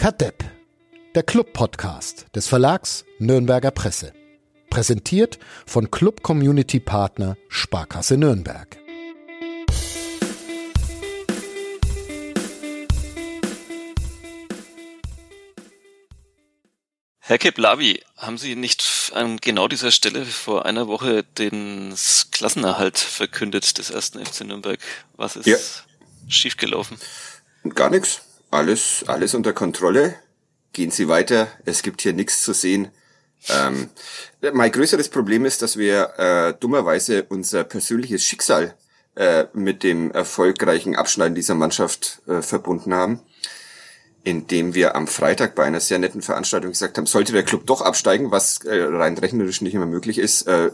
Kadepp, der Club-Podcast des Verlags Nürnberger Presse. Präsentiert von Club Community Partner Sparkasse Nürnberg. Herr Keplavi, haben Sie nicht an genau dieser Stelle vor einer Woche den Klassenerhalt verkündet des ersten FC Nürnberg? Was ist ja. schiefgelaufen? Gar nichts. Alles, alles unter Kontrolle. Gehen Sie weiter. Es gibt hier nichts zu sehen. Ähm, mein größeres Problem ist, dass wir äh, dummerweise unser persönliches Schicksal äh, mit dem erfolgreichen Abschneiden dieser Mannschaft äh, verbunden haben indem wir am Freitag bei einer sehr netten Veranstaltung gesagt haben, sollte der Club doch absteigen, was äh, rein rechnerisch nicht immer möglich ist, äh,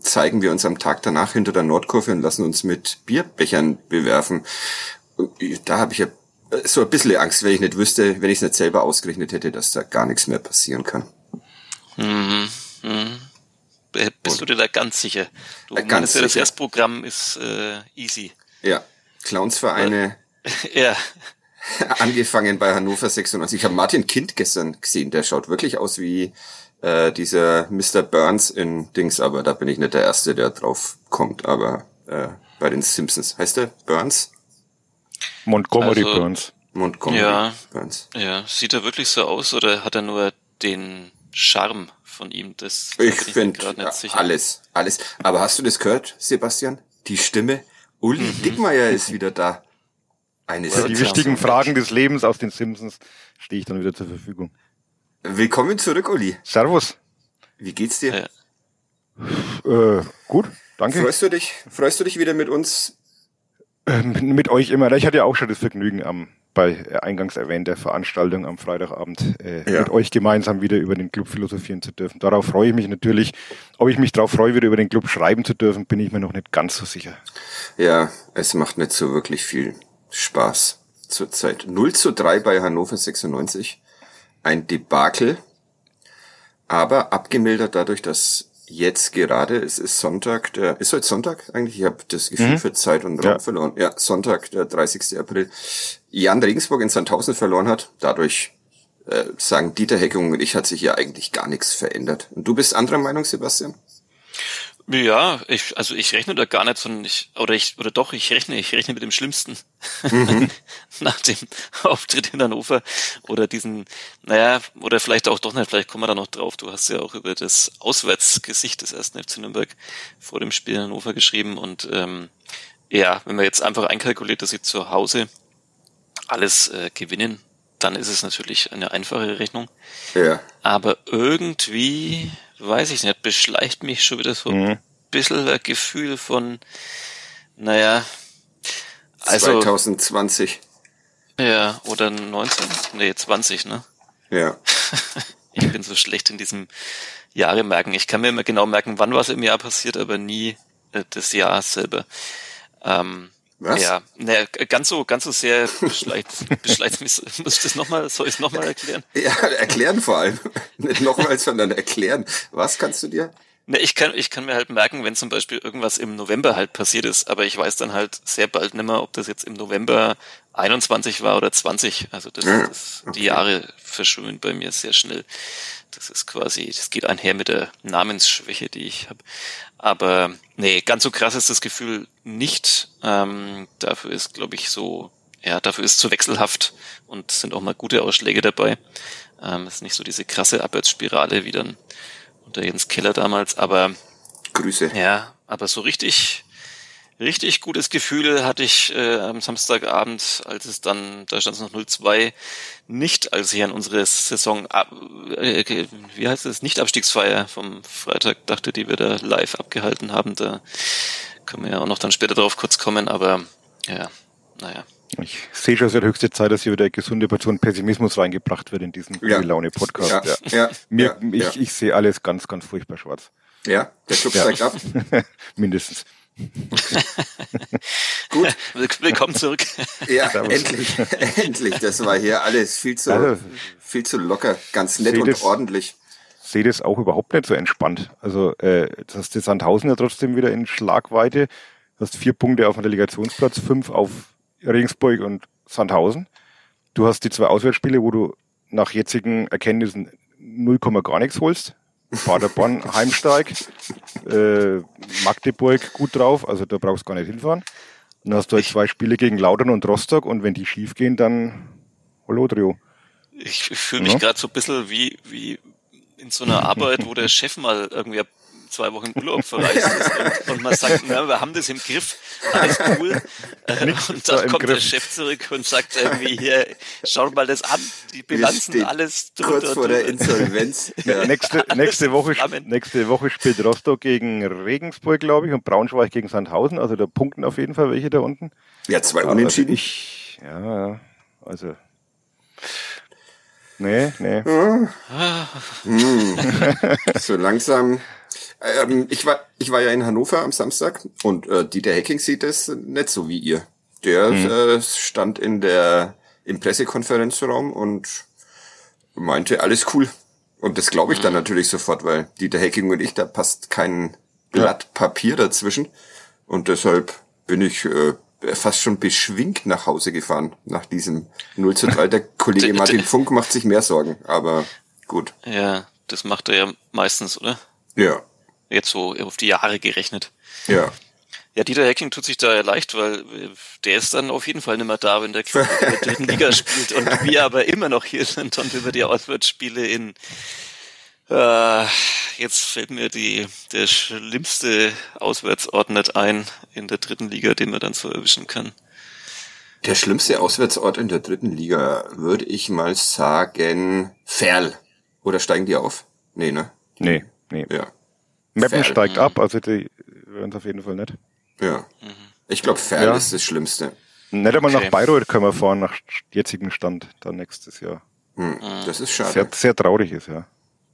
zeigen wir uns am Tag danach hinter der Nordkurve und lassen uns mit Bierbechern bewerfen. Und da habe ich ja so ein bisschen Angst, wenn ich nicht wüsste, wenn ich es nicht selber ausgerechnet hätte, dass da gar nichts mehr passieren kann. Mhm. Mhm. Bist und, du dir da ganz sicher? Du äh, ganz ja, das Erstprogramm ist äh, easy. Ja, Clownsvereine. ja. Angefangen bei Hannover 96. Ich habe Martin Kind gestern gesehen, der schaut wirklich aus wie äh, dieser Mr. Burns in Dings, aber da bin ich nicht der Erste, der drauf kommt, aber äh, bei den Simpsons. Heißt der Burns? Montgomery also, Burns. Montgomery ja, Burns. Ja, sieht er wirklich so aus oder hat er nur den Charme von ihm? Das ich finde alles, alles. Aber hast du das gehört, Sebastian? Die Stimme? Uli mhm. Dickmeier ist wieder da. Eine ja, die wichtigen Fragen des Lebens aus den Simpsons stehe ich dann wieder zur Verfügung. Willkommen zurück, Uli. Servus. Wie geht's dir? Ja. Äh, gut, danke. Freust du dich? Freust du dich wieder mit uns? Äh, mit, mit, euch immer. Ich hatte ja auch schon das Vergnügen am bei eingangs erwähnter Veranstaltung am Freitagabend äh, ja. mit euch gemeinsam wieder über den Club philosophieren zu dürfen. Darauf freue ich mich natürlich. Ob ich mich darauf freue, wieder über den Club schreiben zu dürfen, bin ich mir noch nicht ganz so sicher. Ja, es macht nicht so wirklich viel Spaß zurzeit. 0 zu 3 bei Hannover 96. Ein Debakel. Aber abgemildert dadurch, dass jetzt gerade, es ist Sonntag, der, ist heute Sonntag eigentlich? Ich habe das Gefühl mhm. für Zeit und Raum ja. verloren. Ja, Sonntag, der 30. April. Jan Regensburg in Sandhausen verloren hat. Dadurch äh, sagen Dieter Heckung und ich hat sich ja eigentlich gar nichts verändert. Und du bist anderer Meinung, Sebastian? Ja, ich, also ich rechne da gar nicht von, ich, oder ich, oder doch, ich rechne, ich rechne mit dem Schlimmsten. Mhm. Nach dem Auftritt in Hannover oder diesen, naja, oder vielleicht auch doch nicht, vielleicht kommen wir da noch drauf. Du hast ja auch über das Auswärtsgesicht des ersten FC Nürnberg vor dem Spiel in Hannover geschrieben und, ähm, ja, wenn man jetzt einfach einkalkuliert, dass sie zu Hause alles äh, gewinnen, dann ist es natürlich eine einfache Rechnung. Ja. Aber irgendwie, weiß ich nicht, beschleicht mich schon wieder so mhm. ein bisschen ein Gefühl von, naja, also. 2020. Ja, oder 19? Nee, 20, ne? Ja. ich bin so schlecht in diesem Jahre merken. Ich kann mir immer genau merken, wann was im Jahr passiert, aber nie äh, das Jahr selber. Ähm, was? Ja, ne, ganz so, ganz so sehr beschleicht, beschleicht mich. Muss ich das nochmal, soll ich es nochmal erklären? Ja, erklären vor allem. Nicht nochmal, sondern erklären. Was kannst du dir? Ne, ich kann, ich kann mir halt merken, wenn zum Beispiel irgendwas im November halt passiert ist, aber ich weiß dann halt sehr bald nimmer, ob das jetzt im November 21 war oder 20. Also das, ja, das okay. die Jahre verschwimmen bei mir sehr schnell. Das ist quasi, das geht einher mit der Namensschwäche, die ich habe. Aber nee, ganz so krass ist das Gefühl nicht. Ähm, dafür ist, glaube ich, so, ja, dafür ist zu wechselhaft und sind auch mal gute Ausschläge dabei. Ähm, ist nicht so diese krasse Abwärtsspirale wie dann unter Jens Keller damals, aber Grüße. Ja, aber so richtig richtig gutes Gefühl hatte ich äh, am Samstagabend, als es dann, da stand es noch 0-2, nicht, als ich an unsere Saison, äh, wie heißt es, Nicht-Abstiegsfeier vom Freitag dachte, die wir da live abgehalten haben. Da können wir ja auch noch dann später drauf kurz kommen, aber ja, naja. Ich sehe schon seit höchste Zeit, dass hier wieder eine gesunde Portion Pessimismus reingebracht wird in diesen ja. Laune-Podcast. Ja, ja. ja. Mir, ich, ich sehe alles ganz, ganz furchtbar schwarz. Ja, der Club steigt ab. Mindestens. Gut. Willkommen zurück. Ja, endlich, endlich. Das war hier alles viel zu, also, viel zu locker, ganz nett und das, ordentlich. Sehe das auch überhaupt nicht so entspannt. Also, äh, das hast die Sandhausen ja trotzdem wieder in Schlagweite. Du hast vier Punkte auf dem Relegationsplatz, fünf auf Regensburg und Sandhausen. du hast die zwei Auswärtsspiele, wo du nach jetzigen Erkenntnissen 0, gar nichts holst. Paderborn Heimsteig, äh, Magdeburg gut drauf, also da brauchst du gar nicht hinfahren. Dann hast du halt zwei Spiele gegen Laudern und Rostock und wenn die schief gehen, dann Holodrio. Ich, ich fühle mich ja. gerade so ein bisschen wie, wie in so einer Arbeit, wo der Chef mal irgendwie zwei Wochen Urlaub verreist ist und, und, man sagt, na, wir haben das im Griff, alles cool. Äh, und dann kommt Griff. der Chef zurück und sagt irgendwie hier, schau mal das an, die Bilanzen, alles drunter, Kurz vor der Insolvenz. ja. nächste, nächste, Woche, nächste Woche spielt Rostock gegen Regensburg, glaube ich, und Braunschweig gegen Sandhausen, also da punkten auf jeden Fall welche da unten. Ja, zwei Unentschieden. Also ich, ja, also Nee, nee. Hm. so langsam ähm, ich, war, ich war ja in Hannover am Samstag und äh, Dieter Hecking sieht das nicht so wie ihr. Der mhm. äh, stand in der im Pressekonferenzraum und meinte, alles cool. Und das glaube ich dann mhm. natürlich sofort, weil Dieter Hecking und ich, da passt kein Blatt ja. Papier dazwischen. Und deshalb bin ich äh, fast schon beschwingt nach Hause gefahren, nach diesem 0 zu 3. Der Kollege Martin Funk macht sich mehr Sorgen, aber gut. Ja, das macht er ja meistens, oder? Ja. Jetzt so auf die Jahre gerechnet. Ja. Ja, Dieter Hecking tut sich da ja leicht, weil äh, der ist dann auf jeden Fall nicht mehr da, wenn der Club in der dritten Liga spielt. Und wir aber immer noch hier sind und über die Auswärtsspiele in äh, jetzt fällt mir die der schlimmste Auswärtsort nicht ein in der dritten Liga, den man dann so erwischen kann. Der schlimmste Auswärtsort in der dritten Liga würde ich mal sagen Ferl. Oder steigen die auf? Nee, ne? Nee, nee. Ja. Meppen steigt ab, also die werden es auf jeden Fall nicht. Ja. Ich glaube, Ferl ja. ist das Schlimmste. Nicht einmal okay. nach Bayreuth können wir fahren, nach jetzigem Stand, dann nächstes Jahr. Hm, das ist schade. Sehr, sehr traurig ist, ja.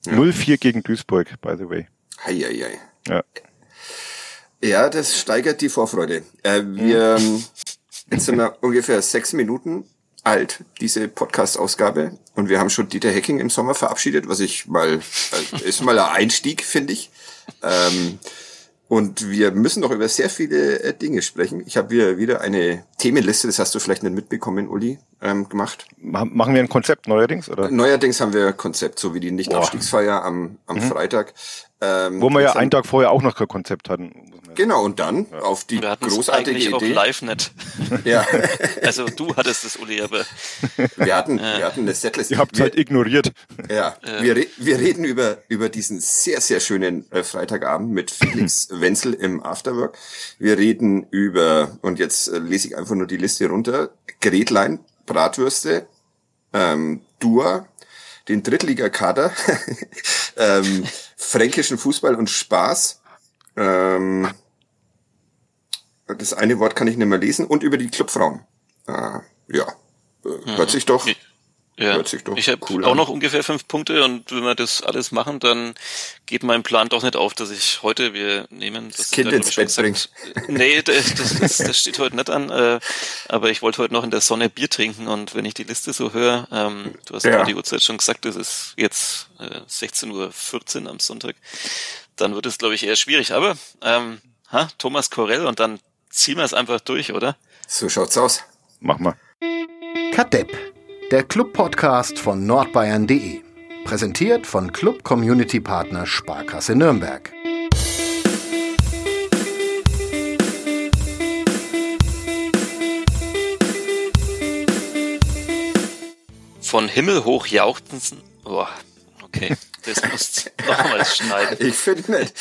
ja. 0-4 gegen Duisburg, by the way. Heieiei. Ja. Ja, das steigert die Vorfreude. Äh, wir, hm. jetzt sind wir ungefähr sechs Minuten alt, diese Podcast-Ausgabe. Und wir haben schon Dieter Hecking im Sommer verabschiedet, was ich mal, äh, ist mal ein Einstieg, finde ich. Ähm, und wir müssen noch über sehr viele äh, Dinge sprechen. Ich habe wieder, wieder eine Themenliste, das hast du vielleicht nicht mitbekommen, Uli, ähm, gemacht. Machen wir ein Konzept neuerdings? oder? Neuerdings haben wir ein Konzept, so wie die Nichtaufstiegsfeier am, am mhm. Freitag. Ähm, Wo wir ja einen Tag vorher auch noch kein Konzept hatten. Genau, und dann ja. auf die wir großartige Idee. Auch live nicht. Ja. also du hattest das, Uli, aber. Wir hatten, äh. wir hatten eine Setlist. Ihr habt es halt ignoriert. Ja, äh. wir, wir reden über, über diesen sehr, sehr schönen äh, Freitagabend mit Felix Wenzel im Afterwork. Wir reden über, und jetzt äh, lese ich einfach nur die Liste runter, Gretlein, Bratwürste, ähm, Dua, den Drittligakader, ähm, fränkischen Fußball und Spaß. Ähm, das eine Wort kann ich nicht mehr lesen und über die Clubfrauen. Äh, ja, äh, hört sich doch. Ja, hört sich doch ich habe cool auch an. noch ungefähr fünf Punkte und wenn wir das alles machen, dann geht mein Plan doch nicht auf, dass ich heute, wir nehmen das, das Kind ins Bett bringen. Nee, das, das, das, steht heute nicht an, äh, aber ich wollte heute noch in der Sonne Bier trinken und wenn ich die Liste so höre, ähm, du hast ja die Uhrzeit schon gesagt, es ist jetzt äh, 16.14 Uhr am Sonntag, dann wird es, glaube ich, eher schwierig. Aber ähm, ha, Thomas Korell und dann ziehen wir es einfach durch, oder? So schaut's aus. Mach mal. Kadepp, der Club-Podcast von nordbayern.de. Präsentiert von Club Community Partner Sparkasse Nürnberg. Von Himmel hoch jauchzen. Boah, okay. Das musst du nochmals schneiden. Ich finde nicht.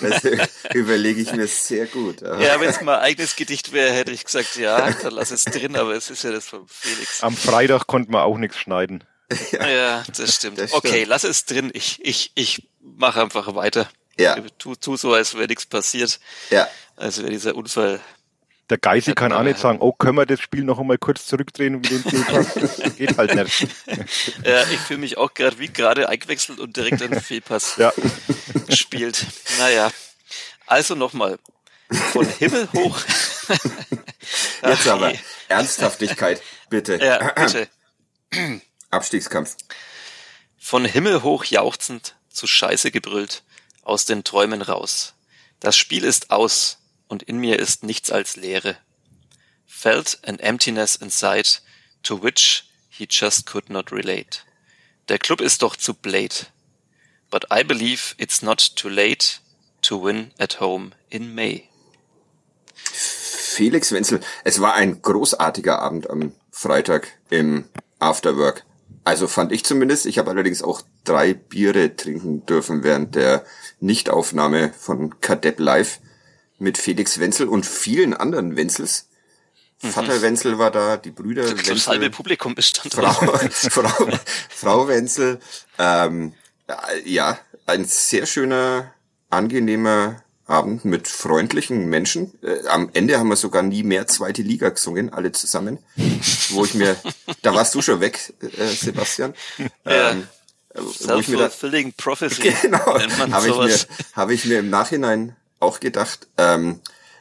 Das überlege ich mir sehr gut. Aber. Ja, wenn es mal eigenes Gedicht wäre, hätte ich gesagt, ja, dann lass es drin, aber es ist ja das von Felix. Am Freitag konnte man auch nichts schneiden. Ja, ja das, stimmt. das, stimmt. Okay, lass es drin. Ich, ich, ich mache einfach weiter. Ja. Tu, tu so, als wäre nichts passiert. Ja. Als wäre dieser Unfall der Geisi kann auch nicht sagen, oh, können wir das Spiel noch einmal kurz zurückdrehen und den Fehlpass? Das geht halt nicht. Ja, ich fühle mich auch gerade wie gerade eingewechselt und direkt einen Fehlpass ja. gespielt. Naja, also nochmal. Von Himmel hoch. Jetzt Ach, aber. Ernsthaftigkeit, bitte. Ja, bitte. Abstiegskampf. Von Himmel hoch jauchzend, zu Scheiße gebrüllt, aus den Träumen raus. Das Spiel ist aus, und in mir ist nichts als Leere. Felt an emptiness inside, to which he just could not relate. Der Club ist doch zu blade. But I believe it's not too late to win at home in May. Felix Wenzel, es war ein großartiger Abend am Freitag im Afterwork. Also fand ich zumindest. Ich habe allerdings auch drei Biere trinken dürfen während der Nichtaufnahme von Kadepp Live mit Felix Wenzel und vielen anderen Wenzels. Mhm. Vater Wenzel war da, die Brüder das Wenzel. Das halbe Publikum bestand Frau, Frau, Frau Wenzel. Ähm, ja, ein sehr schöner, angenehmer Abend mit freundlichen Menschen. Äh, am Ende haben wir sogar nie mehr zweite Liga gesungen, alle zusammen. Wo ich mir, da warst du schon weg, äh, Sebastian. Ja. Ähm, Self-fulfilling Prophecy. Genau, habe ich, mir, hab ich mir im Nachhinein auch gedacht. Ähm,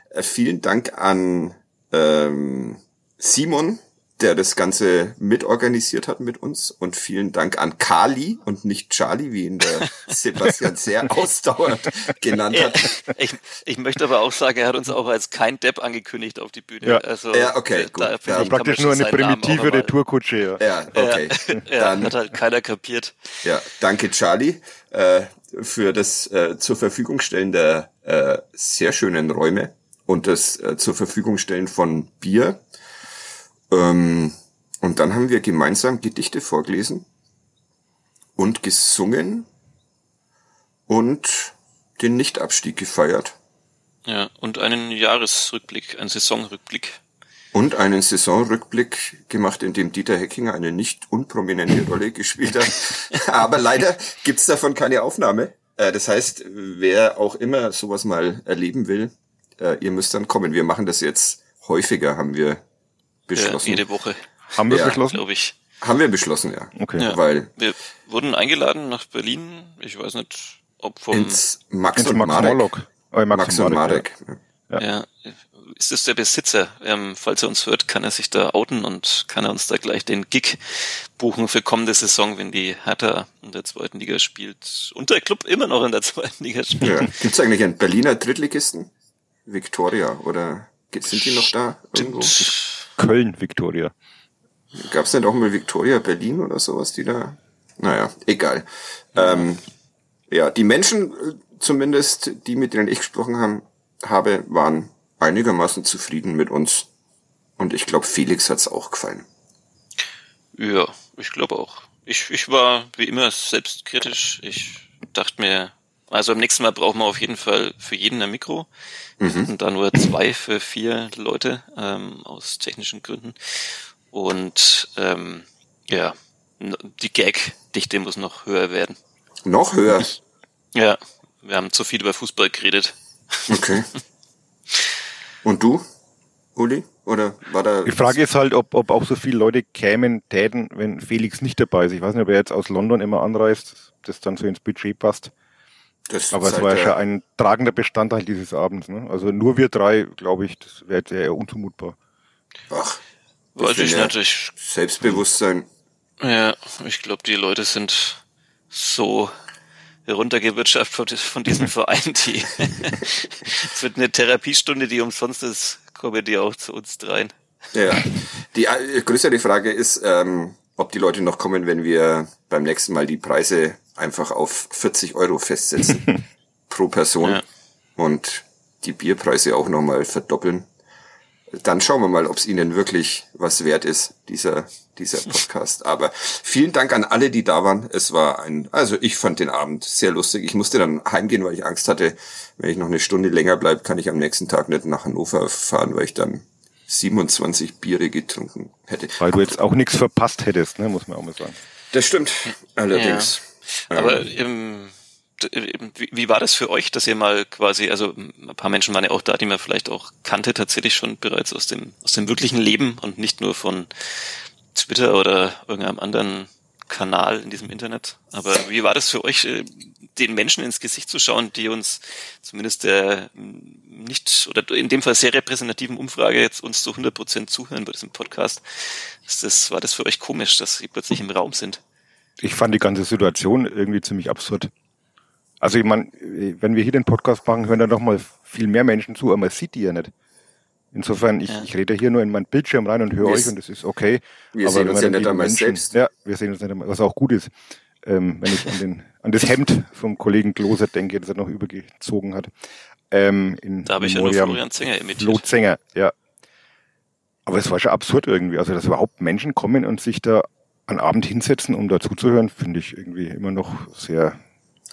äh, vielen Dank an ähm, Simon, der das Ganze mitorganisiert hat mit uns. Und vielen Dank an Kali und nicht Charlie, wie ihn der Sebastian sehr ausdauernd genannt hat. Ich, ich möchte aber auch sagen, er hat uns auch als kein Depp angekündigt auf die Bühne. Ja, also, ja okay, gut. Da, ja, praktisch nur eine primitive Retourkutsche. Ja, ja okay. Ja, Dann, hat halt keiner kapiert. Ja, danke Charlie äh, für das äh, zur Verfügung stellen der äh, sehr schönen Räume und das äh, zur Verfügung stellen von Bier ähm, und dann haben wir gemeinsam Gedichte vorgelesen und gesungen und den Nichtabstieg gefeiert. Ja, und einen Jahresrückblick, einen Saisonrückblick. Und einen Saisonrückblick gemacht, in dem Dieter Heckinger eine nicht unprominente Rolle gespielt hat. Aber leider gibt's davon keine Aufnahme. Äh, das heißt, wer auch immer sowas mal erleben will, äh, ihr müsst dann kommen. Wir machen das jetzt häufiger, haben wir beschlossen. Ja, jede Woche. Haben wir ja, beschlossen? Glaube ich. Haben wir beschlossen, ja. Okay. Ja, Weil wir wurden eingeladen nach Berlin. Ich weiß nicht, ob vom ins Max ins und Max Marek. Oh, Max, Max und Marek. Ja. ja. Ist das der Besitzer? Ähm, falls er uns hört, kann er sich da outen und kann er uns da gleich den Gig buchen für kommende Saison, wenn die Hertha in der zweiten Liga spielt und der Club immer noch in der zweiten Liga spielt. Ja. Gibt's eigentlich einen Berliner Drittligisten? Victoria oder sind die noch da irgendwo? Köln, Victoria. Gab's denn auch mal Victoria Berlin oder sowas, die da? Naja, egal. Ja, ähm, ja die Menschen äh, zumindest, die mit denen ich gesprochen haben, habe, waren einigermaßen zufrieden mit uns. Und ich glaube, Felix hat's auch gefallen. Ja, ich glaube auch. Ich, ich war wie immer selbstkritisch. Ich dachte mir, also am nächsten Mal brauchen wir auf jeden Fall für jeden ein Mikro. Mhm. da nur zwei für vier Leute ähm, aus technischen Gründen. Und ähm, ja, die Gag-Dichte muss noch höher werden. Noch höher? Ja, wir haben zu viel über Fußball geredet. Okay. Und du, Uli? Oder war da? Die Frage ist halt, ob, ob auch so viele Leute kämen, täten, wenn Felix nicht dabei ist. Ich weiß nicht, ob er jetzt aus London immer anreist, das dann so ins Budget passt. Das Aber es war ja schon ein tragender Bestandteil dieses Abends. Ne? Also nur wir drei, glaube ich, das wäre jetzt eher unzumutbar. Ach, weiß ich natürlich. Selbstbewusstsein. Ja, ich glaube, die Leute sind so heruntergewirtschaftet von diesem Verein, die es wird eine Therapiestunde, die umsonst ist, kommen die auch zu uns dreien. Ja, die äh, größere Frage ist, ähm, ob die Leute noch kommen, wenn wir beim nächsten Mal die Preise einfach auf 40 Euro festsetzen pro Person ja. und die Bierpreise auch nochmal verdoppeln. Dann schauen wir mal, ob es Ihnen wirklich was wert ist, dieser, dieser Podcast. Aber vielen Dank an alle, die da waren. Es war ein, also ich fand den Abend sehr lustig. Ich musste dann heimgehen, weil ich Angst hatte, wenn ich noch eine Stunde länger bleibe, kann ich am nächsten Tag nicht nach Hannover fahren, weil ich dann 27 Biere getrunken hätte. Weil du jetzt auch nichts verpasst hättest, ne, muss man auch mal sagen. Das stimmt, allerdings. Ja. Aber ähm, wie, wie war das für euch, dass ihr mal quasi, also ein paar Menschen waren ja auch da, die man vielleicht auch kannte, tatsächlich schon bereits aus dem, aus dem wirklichen Leben und nicht nur von Twitter oder irgendeinem anderen Kanal in diesem Internet. Aber wie war das für euch, äh, den Menschen ins Gesicht zu schauen, die uns zumindest der nicht oder in dem Fall sehr repräsentativen Umfrage jetzt uns zu 100 Prozent zuhören bei diesem Podcast? Ist das, war das für euch komisch, dass sie plötzlich im Raum sind? Ich fand die ganze Situation irgendwie ziemlich absurd. Also ich meine, wenn wir hier den Podcast machen, hören da noch mal viel mehr Menschen zu, aber man sieht die ja nicht. Insofern, ich, ja. ich rede hier nur in meinen Bildschirm rein und höre euch und das ist okay. Wir Aber sehen uns ja nicht einmal selbst. Ja, wir sehen uns nicht einmal, was auch gut ist. Ähm, wenn ich an, den, an das Hemd vom Kollegen Kloser denke, das er noch übergezogen hat. Ähm, in da habe ich ja nur Florian Zenger imitiert. Flo Zenger, ja. Aber es war schon absurd irgendwie. Also, dass überhaupt Menschen kommen und sich da an Abend hinsetzen, um da zuzuhören, finde ich irgendwie immer noch sehr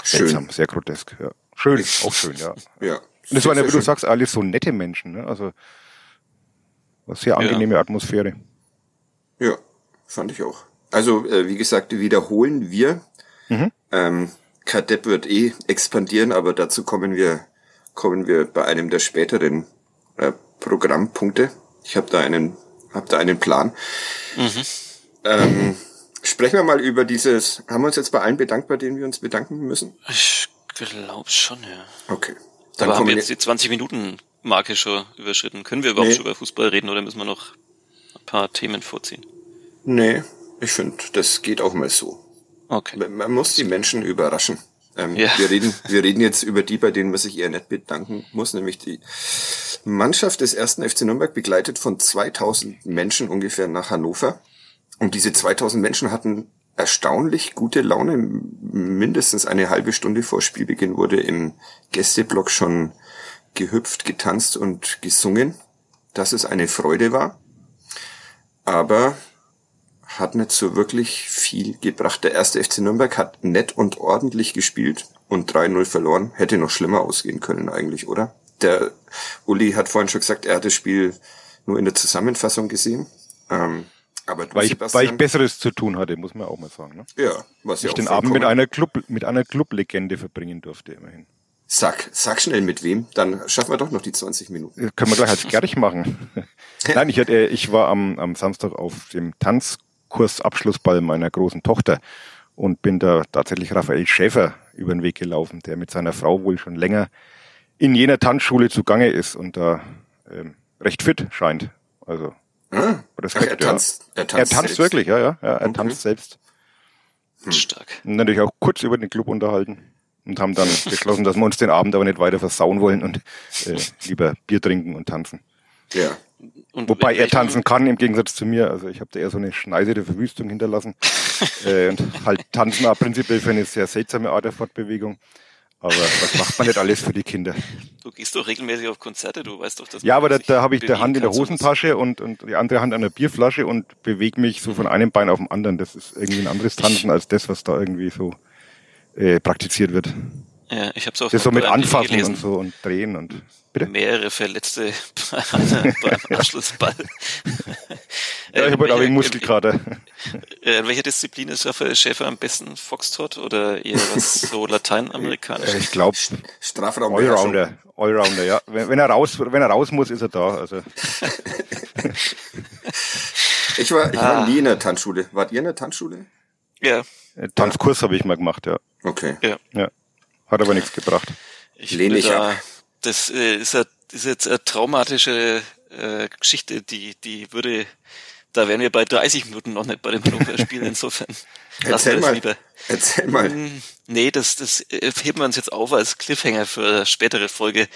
schön. seltsam, sehr grotesk. Ja. Schön, auch schön, ja. ja. Und es waren ja, wie du sagst, alles so nette Menschen. Ne? Also war sehr angenehme ja. Atmosphäre. Ja, fand ich auch. Also, äh, wie gesagt, wiederholen wir. Mhm. Ähm, Kadepp wird eh expandieren, aber dazu kommen wir, kommen wir bei einem der späteren äh, Programmpunkte. Ich habe da einen, hab da einen Plan. Mhm. Ähm, sprechen wir mal über dieses, haben wir uns jetzt bei allen bedankt, bei denen wir uns bedanken müssen? Ich glaube schon, ja. Okay. Dann Aber haben wir jetzt die 20 Minuten Marke schon überschritten. Können wir überhaupt nee. schon über Fußball reden oder müssen wir noch ein paar Themen vorziehen? Nee, ich finde, das geht auch mal so. Okay. Man muss die Menschen überraschen. Ähm, ja. wir, reden, wir reden jetzt über die, bei denen man sich eher nicht bedanken muss, nämlich die Mannschaft des ersten FC Nürnberg begleitet von 2000 Menschen ungefähr nach Hannover. Und diese 2000 Menschen hatten erstaunlich gute Laune. Mindestens eine halbe Stunde vor Spielbeginn wurde im Gästeblock schon gehüpft, getanzt und gesungen, dass es eine Freude war. Aber hat nicht so wirklich viel gebracht. Der erste FC Nürnberg hat nett und ordentlich gespielt und 3-0 verloren. Hätte noch schlimmer ausgehen können eigentlich, oder? Der Uli hat vorhin schon gesagt, er hat das Spiel nur in der Zusammenfassung gesehen. Ähm, aber weil, ich, weil ich Besseres zu tun hatte, muss man auch mal sagen. Ne? Ja, was ich den Abend mit einer Club mit einer Clublegende verbringen durfte immerhin. Sag, sag schnell mit wem, dann schaffen wir doch noch die 20 Minuten. Können wir gleich als Gerich machen. Nein, ich, hatte, ich war am, am Samstag auf dem Tanzkursabschlussball meiner großen Tochter und bin da tatsächlich Raphael Schäfer über den Weg gelaufen, der mit seiner Frau wohl schon länger in jener Tanzschule zugange ist und da ähm, recht fit scheint. Also Ah, Respekt, er tanzt, er tanzt, er tanzt wirklich, ja, ja, ja er okay. tanzt selbst. Hm. Stark. Und natürlich auch kurz über den Club unterhalten und haben dann beschlossen, dass wir uns den Abend aber nicht weiter versauen wollen und äh, lieber Bier trinken und tanzen. Ja. Und Wobei er tanzen kann im Gegensatz zu mir. Also ich habe da eher so eine Schneise der Verwüstung hinterlassen äh, und halt tanzen auch prinzipiell für eine sehr seltsame Art der Fortbewegung. Aber was macht man nicht alles für die Kinder? Du gehst doch regelmäßig auf Konzerte, du weißt doch, dass Ja, aber da, da habe ich die Hand in der Hosentasche und, und die andere Hand an der Bierflasche und bewege mich so von einem Bein auf dem anderen. Das ist irgendwie ein anderes Tanzen als das, was da irgendwie so äh, praktiziert wird. Ja, ich habe es auch Das so mit Anfassen gelesen. und so und drehen und bitte? mehrere Verletzte beim Abschlussball. ja, ich habe halt auch einen Muskelkater. Äh, in welcher Disziplin ist Raphael Schäfer am besten? Foxtrot oder eher was so lateinamerikanisch? Äh, ich glaube Strafraum Allrounder. Allrounder, ja. Wenn, wenn, er raus, wenn er raus muss, ist er da. Also. ich war, ich war ah. nie in der Tanzschule. Wart ihr in der Tanzschule? Ja. Äh, Tanzkurs habe ich mal gemacht, ja. Okay. Ja. ja. Hat aber nichts gebracht. Ich lehne ich da, ab. Das äh, ist, a, ist jetzt eine traumatische äh, Geschichte, die, die würde, da wären wir bei 30 Minuten noch nicht bei dem Pokerspiel, insofern. Erzähl mal. Lieber. Erzähl mal. Hm, nee, das, das äh, heben wir uns jetzt auf als Cliffhanger für eine spätere Folge.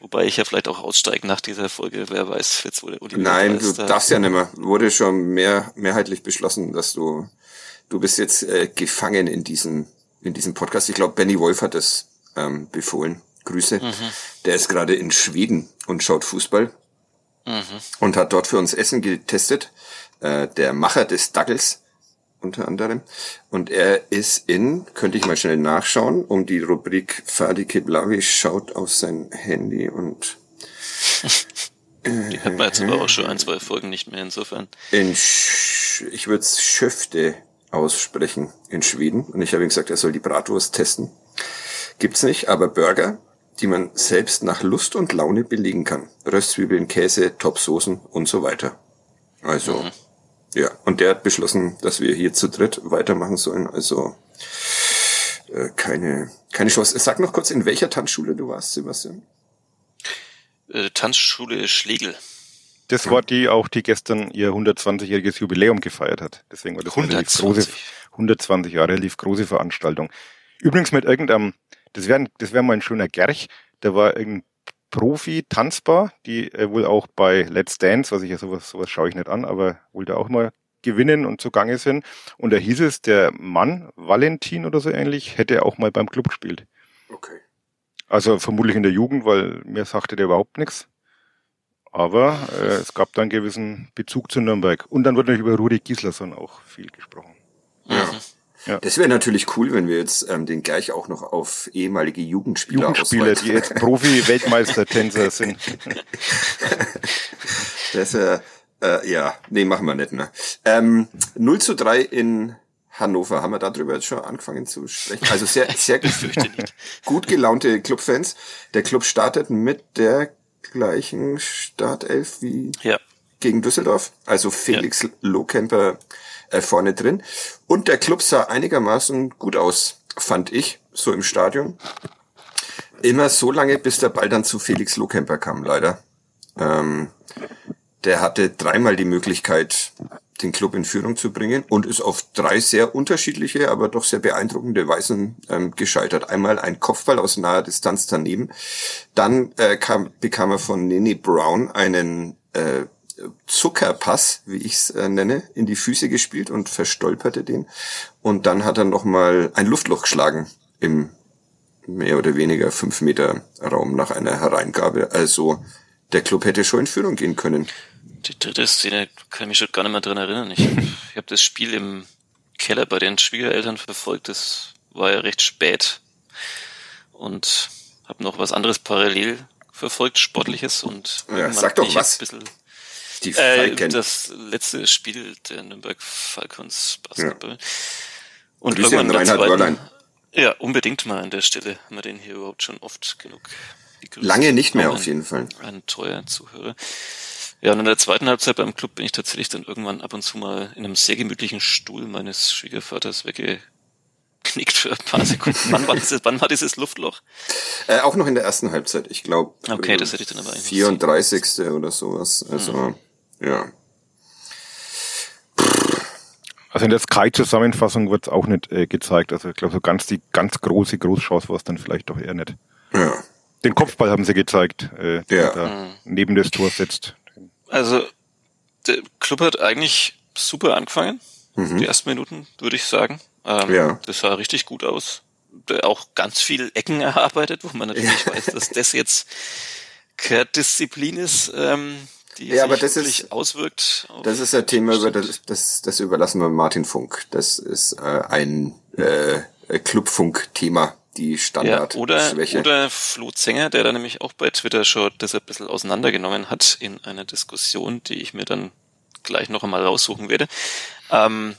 Wobei ich ja vielleicht auch aussteige nach dieser Folge, wer weiß, jetzt wurde Uli Nein, du darfst ja nicht mehr. Wurde schon mehr, mehrheitlich beschlossen, dass du, du bist jetzt äh, gefangen in diesem, in diesem Podcast. Ich glaube, Benny Wolf hat das ähm, befohlen. Grüße. Mhm. Der ist gerade in Schweden und schaut Fußball. Mhm. Und hat dort für uns Essen getestet. Äh, der Macher des Duggles unter anderem. Und er ist in, könnte ich mal schnell nachschauen, um die Rubrik Fadi Kiblavi schaut auf sein Handy und die hat man jetzt aber auch schon ein, zwei Folgen nicht mehr, insofern. In Sch ich würde es Schöfte aussprechen in Schweden. Und ich habe ihm gesagt, er soll die Bratwurst testen. Gibt's nicht, aber Burger die man selbst nach Lust und Laune belegen kann. Röstzwiebeln, Käse, Topsoßen und so weiter. Also, mhm. ja. Und der hat beschlossen, dass wir hier zu dritt weitermachen sollen. Also, äh, keine, keine Chance. Sag noch kurz, in welcher Tanzschule du warst, Sebastian? Äh, Tanzschule Schlegel. Das war die auch, die gestern ihr 120-jähriges Jubiläum gefeiert hat. Deswegen war das 120. eine große, 120 Jahre lief große Veranstaltung. Übrigens mit irgendeinem das wäre das wär mal ein schöner Gerch. Da war irgendein Profi tanzbar, die äh, wohl auch bei Let's Dance, was ich ja sowas, sowas schaue ich nicht an, aber wohl da auch mal gewinnen und zugange sind. Und da hieß es, der Mann, Valentin oder so ähnlich, hätte auch mal beim Club gespielt. Okay. Also vermutlich in der Jugend, weil mir sagte der überhaupt nichts. Aber äh, es gab da einen gewissen Bezug zu Nürnberg. Und dann wurde natürlich über Rudi Gislason auch viel gesprochen. Ja. Ja. Das wäre natürlich cool, wenn wir jetzt ähm, den gleich auch noch auf ehemalige Jugendspieler Jugendspieler, die jetzt Profi-Weltmeister-Tänzer sind. das äh, äh, ja, nee, machen wir nicht. Ne? Ähm, 0 zu 3 in Hannover. Haben wir darüber jetzt schon angefangen zu sprechen? Also sehr, sehr gut gelaunte Clubfans. Der Club startet mit der gleichen Startelf wie ja. gegen Düsseldorf. Also Felix ja. Lohkemper äh, vorne drin. Und der Club sah einigermaßen gut aus, fand ich, so im Stadion. Immer so lange, bis der Ball dann zu Felix Lohkemper kam, leider. Ähm, der hatte dreimal die Möglichkeit, den Club in Führung zu bringen und ist auf drei sehr unterschiedliche, aber doch sehr beeindruckende Weisen ähm, gescheitert. Einmal ein Kopfball aus naher Distanz daneben, dann äh, kam, bekam er von Nene Brown einen äh, Zuckerpass, wie ich es äh, nenne, in die Füße gespielt und verstolperte den. Und dann hat er nochmal ein Luftloch geschlagen im mehr oder weniger fünf Meter Raum nach einer Hereingabe. Also der Club hätte schon in Führung gehen können. Die dritte Szene kann ich mich schon gar nicht mehr dran erinnern. Ich, ich habe das Spiel im Keller bei den Schwiegereltern verfolgt. Das war ja recht spät. Und habe noch was anderes parallel verfolgt, Sportliches. Und ja, sag doch was. Die äh, das letzte Spiel der Nürnberg Falcons Basketball. Ja. Und Grüße irgendwann Reinhard zweiten, Ja, unbedingt mal an der Stelle. Haben wir den hier überhaupt schon oft genug Lange nicht mehr auf jeden Fall. Ein treuer Zuhörer. Ja, und in der zweiten Halbzeit beim Club bin ich tatsächlich dann irgendwann ab und zu mal in einem sehr gemütlichen Stuhl meines Schwiegervaters weggeknickt für ein paar Sekunden. wann, war dieses, wann war dieses Luftloch? Äh, auch noch in der ersten Halbzeit, ich glaube. Okay, das hätte ich dann aber eigentlich 34. oder sowas. Also, mhm. ja. Also in der Sky-Zusammenfassung wird es auch nicht äh, gezeigt. Also ich glaube, so ganz die ganz große Großchance war es dann vielleicht doch eher nicht. Ja. Den Kopfball haben sie gezeigt, äh, der ja. da mhm. neben das Tor sitzt. Also der Club hat eigentlich super angefangen. Mhm. Die ersten Minuten, würde ich sagen. Ähm, ja. Das sah richtig gut aus. Auch ganz viel Ecken erarbeitet, wo man natürlich ja. weiß, dass das jetzt keine Disziplin ist, ähm, die ja, sich aber das ist, auswirkt. Das ist ein Thema, über das, das, das überlassen wir Martin Funk. Das ist äh, ein äh, Clubfunk-Thema die Standard. Ja, oder, oder Flo Zenger, der da nämlich auch bei Twitter schon das ein bisschen auseinandergenommen hat in einer Diskussion, die ich mir dann gleich noch einmal raussuchen werde. Ähm,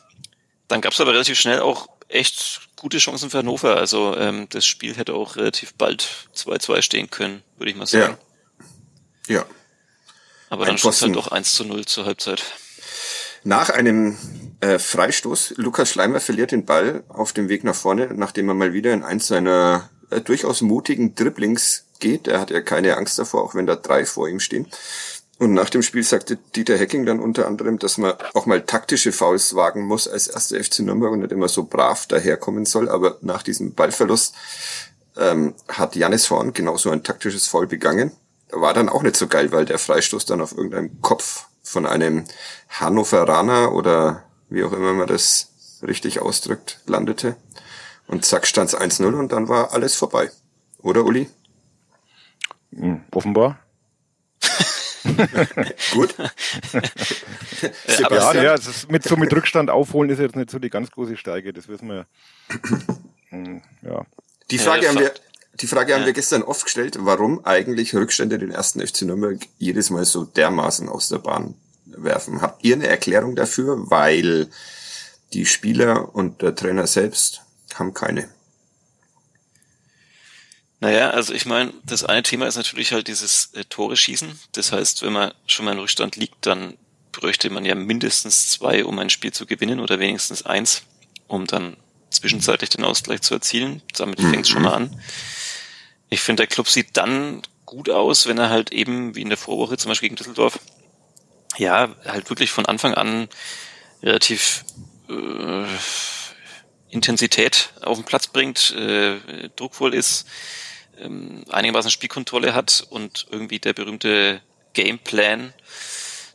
dann gab es aber relativ schnell auch echt gute Chancen für Hannover. Also ähm, das Spiel hätte auch relativ bald 2-2 stehen können, würde ich mal sagen. Ja. ja. Aber Ein dann stand halt auch 1 zu 0 zur Halbzeit. Nach einem äh, Freistoß, Lukas Schleimer verliert den Ball auf dem Weg nach vorne, nachdem er mal wieder in eins seiner äh, durchaus mutigen Dribblings geht. Er hat ja keine Angst davor, auch wenn da drei vor ihm stehen. Und nach dem Spiel sagte Dieter Hecking dann unter anderem, dass man auch mal taktische Fouls wagen muss als erster FC Nürnberg und nicht immer so brav daherkommen soll. Aber nach diesem Ballverlust ähm, hat Janis Horn genauso ein taktisches Foul begangen. War dann auch nicht so geil, weil der Freistoß dann auf irgendeinem Kopf von einem Hannoveraner oder wie auch immer man das richtig ausdrückt, landete. Und zack, stand's 1-0 und dann war alles vorbei. Oder, Uli? Hm, offenbar. Gut. ja, ja, es ist mit, so mit Rückstand aufholen ist jetzt nicht so die ganz große Steige, das wissen wir. Hm, ja. Die Frage ja, haben wir, die Frage haben wir gestern oft gestellt, warum eigentlich Rückstände den ersten FC Nürnberg jedes Mal so dermaßen aus der Bahn werfen. Habt ihr eine Erklärung dafür? Weil die Spieler und der Trainer selbst haben keine. Naja, also ich meine, das eine Thema ist natürlich halt dieses äh, Tore schießen. Das heißt, wenn man schon mal in Rückstand liegt, dann bräuchte man ja mindestens zwei, um ein Spiel zu gewinnen oder wenigstens eins, um dann zwischenzeitlich den Ausgleich zu erzielen. Damit fängt es schon mal an. Ich finde, der Club sieht dann gut aus, wenn er halt eben, wie in der Vorwoche zum Beispiel gegen Düsseldorf, ja, halt wirklich von Anfang an relativ äh, Intensität auf den Platz bringt, äh, druckvoll ist, ähm, einigermaßen Spielkontrolle hat und irgendwie der berühmte Gameplan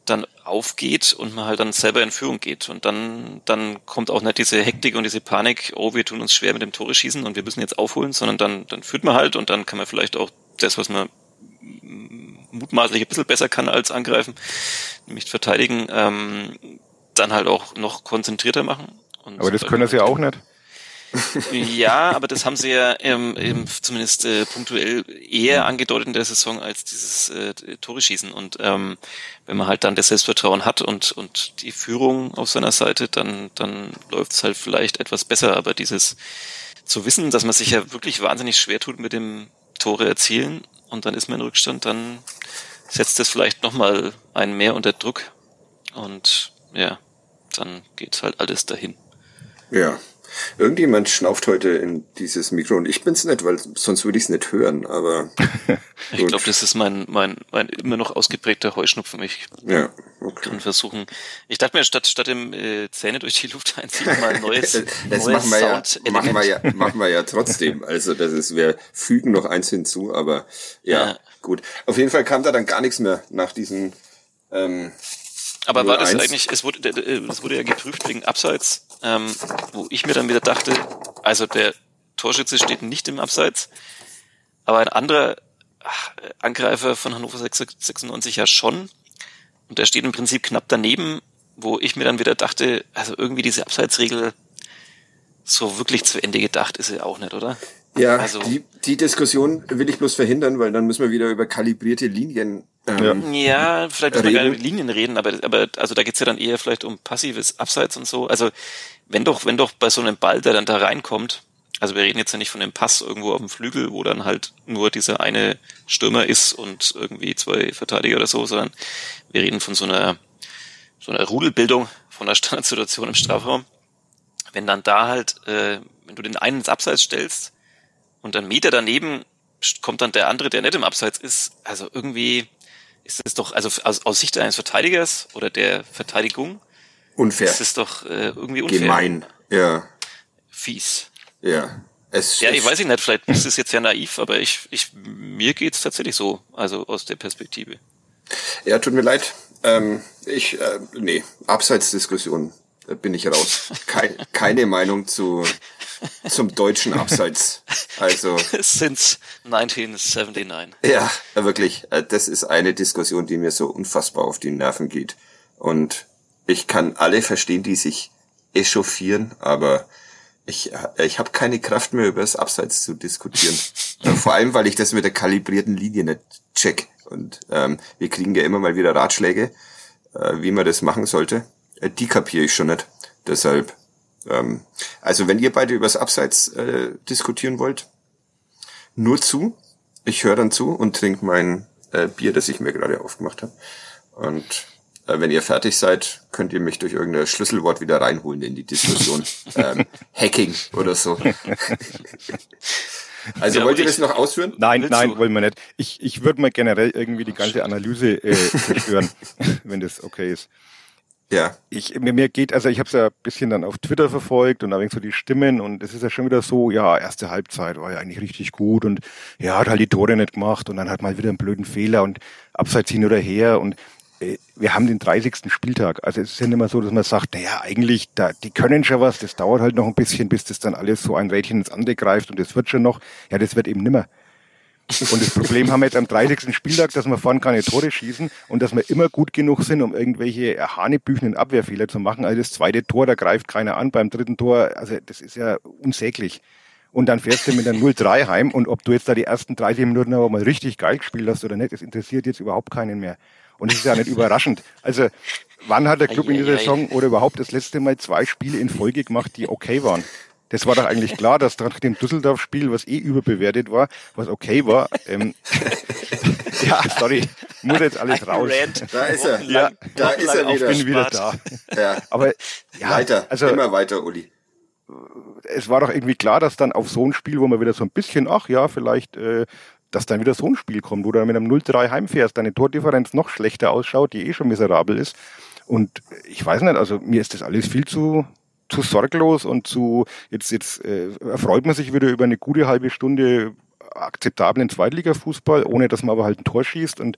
dann aufgeht und man halt dann selber in Führung geht. Und dann, dann kommt auch nicht diese Hektik und diese Panik, oh, wir tun uns schwer mit dem Tore schießen und wir müssen jetzt aufholen, sondern dann, dann führt man halt und dann kann man vielleicht auch das, was man mutmaßlich ein bisschen besser kann als angreifen, nämlich verteidigen, ähm, dann halt auch noch konzentrierter machen. Und Aber das können sie ja auch nicht. Ja, aber das haben sie ja ähm, eben zumindest äh, punktuell eher angedeutet in der Saison als dieses äh, Tore schießen. Und ähm, wenn man halt dann das Selbstvertrauen hat und, und die Führung auf seiner Seite, dann, dann läuft es halt vielleicht etwas besser. Aber dieses zu wissen, dass man sich ja wirklich wahnsinnig schwer tut mit dem Tore erzielen und dann ist man in Rückstand, dann setzt es vielleicht nochmal einen mehr unter Druck und ja, dann geht's halt alles dahin. Ja, Irgendjemand schnauft heute in dieses Mikro und ich bin's nicht, weil sonst würde ich es nicht hören, aber. ich glaube, das ist mein, mein, mein immer noch ausgeprägter Heuschnupfen. Ich ja, okay. kann versuchen. Ich dachte mir, statt, statt dem äh, Zähne durch die Luft einziehen, mal ein neues, das neues machen wir ja, machen wir ja, machen wir ja trotzdem. Also das ist, wir fügen noch eins hinzu, aber ja, ja. gut. Auf jeden Fall kam da dann gar nichts mehr nach diesen ähm, aber war das eigentlich, es wurde, es wurde ja geprüft wegen Abseits, ähm, wo ich mir dann wieder dachte, also der Torschütze steht nicht im Abseits, aber ein anderer Angreifer von Hannover 96 ja schon. Und der steht im Prinzip knapp daneben, wo ich mir dann wieder dachte, also irgendwie diese Abseitsregel so wirklich zu Ende gedacht ist sie auch nicht, oder? Ja, also, die, die Diskussion will ich bloß verhindern, weil dann müssen wir wieder über kalibrierte Linien ähm, ja, vielleicht müssen wir gar nicht mit Linien reden, aber, aber also da geht's ja dann eher vielleicht um passives Abseits und so. Also wenn doch, wenn doch bei so einem Ball, der dann da reinkommt, also wir reden jetzt ja nicht von dem Pass irgendwo auf dem Flügel, wo dann halt nur dieser eine Stürmer ist und irgendwie zwei Verteidiger oder so, sondern wir reden von so einer so einer Rudelbildung, von einer Standardsituation im Strafraum. Wenn dann da halt, äh, wenn du den einen ins Abseits stellst und dann Meter daneben kommt dann der andere, der nicht im Abseits ist, also irgendwie ist es doch, also aus, aus Sicht eines Verteidigers oder der Verteidigung, unfair. Ist es doch äh, irgendwie unfair. Gemein, ja. Fies. Ja. Es, ja, ich weiß nicht, vielleicht ist es jetzt ja naiv, aber ich, ich, mir geht's tatsächlich so, also aus der Perspektive. Ja, tut mir leid. Ähm, ich, äh, nee, Abseitsdiskussion bin ich raus. Kein, keine Meinung zu zum deutschen Abseits. Also since 1979. Ja, wirklich. Äh, das ist eine Diskussion, die mir so unfassbar auf die Nerven geht. Und ich kann alle verstehen, die sich echauffieren, aber ich, äh, ich habe keine Kraft mehr über das Abseits zu diskutieren. Äh, vor allem, weil ich das mit der kalibrierten Linie nicht check. Und ähm, wir kriegen ja immer mal wieder Ratschläge, äh, wie man das machen sollte. Äh, die kapiere ich schon nicht. Deshalb ähm, also wenn ihr beide übers Abseits äh, diskutieren wollt, nur zu. Ich höre dann zu und trinke mein äh, Bier, das ich mir gerade aufgemacht habe. Und äh, wenn ihr fertig seid, könnt ihr mich durch irgendein Schlüsselwort wieder reinholen in die Diskussion. ähm, Hacking oder so. Also ja, wollt ihr das noch ausführen? Nein, Willst nein, du? wollen wir nicht. Ich, ich würde mal generell irgendwie die ganze Analyse äh, zerstören, wenn das okay ist. Ja. Ich, mir, mir geht, also ich habe es ja ein bisschen dann auf Twitter verfolgt und da so die Stimmen und es ist ja schon wieder so, ja, erste Halbzeit war ja eigentlich richtig gut und ja, hat halt die Tore nicht gemacht und dann hat mal wieder einen blöden Fehler und abseits hin oder her und äh, wir haben den 30. Spieltag. Also es ist ja nicht immer so, dass man sagt, naja, eigentlich, da, die können schon was, das dauert halt noch ein bisschen, bis das dann alles so ein Rädchen ins andere greift und das wird schon noch. Ja, das wird eben nimmer. Und das Problem haben wir jetzt am 30. Spieltag, dass wir vorne keine Tore schießen und dass wir immer gut genug sind, um irgendwelche hanebüchenden Abwehrfehler zu machen. Also das zweite Tor, da greift keiner an. Beim dritten Tor, also das ist ja unsäglich. Und dann fährst du mit der 0-3 heim und ob du jetzt da die ersten 30 Minuten aber mal richtig geil gespielt hast oder nicht, das interessiert jetzt überhaupt keinen mehr. Und das ist ja nicht überraschend. Also wann hat der Club in dieser Saison oder überhaupt das letzte Mal zwei Spiele in Folge gemacht, die okay waren? Das war doch eigentlich klar, dass nach dem Düsseldorf-Spiel, was eh überbewertet war, was okay war, ähm, ja, sorry, muss jetzt alles raus. Da ist er. Ja, da ist er wieder. Ich bin wieder da. Ja. Aber ja, weiter, also, immer weiter, Uli. Es war doch irgendwie klar, dass dann auf so ein Spiel, wo man wieder so ein bisschen, ach ja, vielleicht, äh, dass dann wieder so ein Spiel kommt, wo du mit einem 0-3 heimfährst, deine Tordifferenz noch schlechter ausschaut, die eh schon miserabel ist. Und ich weiß nicht, also mir ist das alles viel zu zu sorglos und zu, jetzt, jetzt äh, erfreut man sich wieder über eine gute halbe Stunde akzeptablen Zweitligafußball, ohne dass man aber halt ein Tor schießt. Und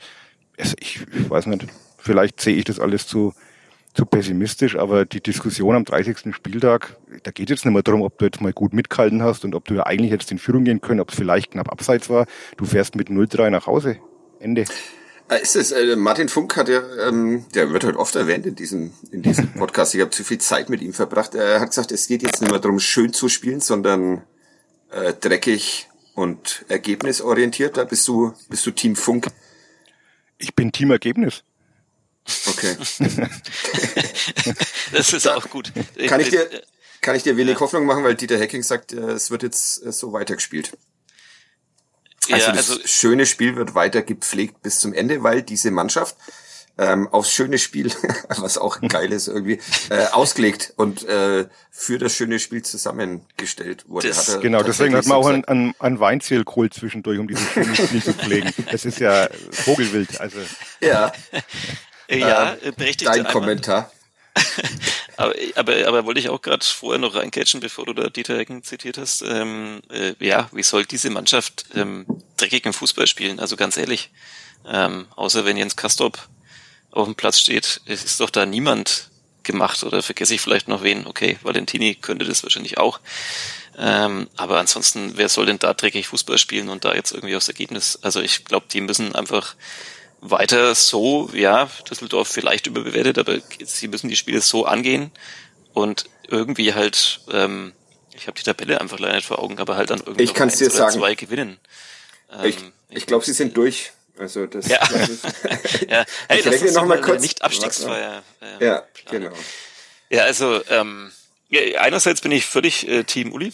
es, ich, ich weiß nicht, vielleicht sehe ich das alles zu, zu pessimistisch, aber die Diskussion am 30. Spieltag, da geht jetzt nicht mehr darum, ob du jetzt mal gut mitgehalten hast und ob du ja eigentlich jetzt in Führung gehen können, ob es vielleicht knapp abseits war. Du fährst mit 0-3 nach Hause. Ende. Äh, ist es, äh, Martin Funk hat ja, ähm, der wird halt oft erwähnt in diesem, in diesem Podcast. Ich habe zu viel Zeit mit ihm verbracht. Er hat gesagt, es geht jetzt nicht mehr darum, schön zu spielen, sondern äh, dreckig und ergebnisorientiert. Da bist du, bist du Team Funk. Ich bin Team Ergebnis. Okay. das ist auch gut. Kann ich dir, kann ich dir wenig ja. Hoffnung machen, weil Dieter Hacking sagt, äh, es wird jetzt äh, so weitergespielt. Also, ja, das also schöne Spiel wird weiter gepflegt bis zum Ende, weil diese Mannschaft ähm, aufs schöne Spiel, was auch geil ist irgendwie, äh, ausgelegt und äh, für das schöne Spiel zusammengestellt wurde. Das, genau, deswegen hat man auch ein, ein, ein Weinziel geholt zwischendurch, um dieses schöne Spiel zu pflegen. Das ist ja Vogelwild. Also. Ja. ja, ähm, berechtigt. Dein Kommentar. aber, aber, aber wollte ich auch gerade vorher noch reincatchen, bevor du da Dieter Hecken zitiert hast. Ähm, äh, ja, wie soll diese Mannschaft ähm, dreckigen Fußball spielen? Also ganz ehrlich, ähm, außer wenn Jens Kastrop auf dem Platz steht, ist doch da niemand gemacht oder vergesse ich vielleicht noch wen? Okay, Valentini könnte das wahrscheinlich auch. Ähm, aber ansonsten, wer soll denn da dreckig Fußball spielen und da jetzt irgendwie aufs Ergebnis? Also ich glaube, die müssen einfach weiter so, ja, Düsseldorf vielleicht überbewertet, aber sie müssen die Spiele so angehen und irgendwie halt, ähm, ich habe die Tabelle einfach leider nicht vor Augen, aber halt dann irgendwie ich kann's dir sagen. zwei gewinnen. Ähm, ich ich glaube, sie sind durch. Also das, ja. ja. Hey, ich das ist noch mal kurz. nicht Abstiegsfeier. Ähm, ja, genau. Ja, also ähm, einerseits bin ich völlig äh, Team Uli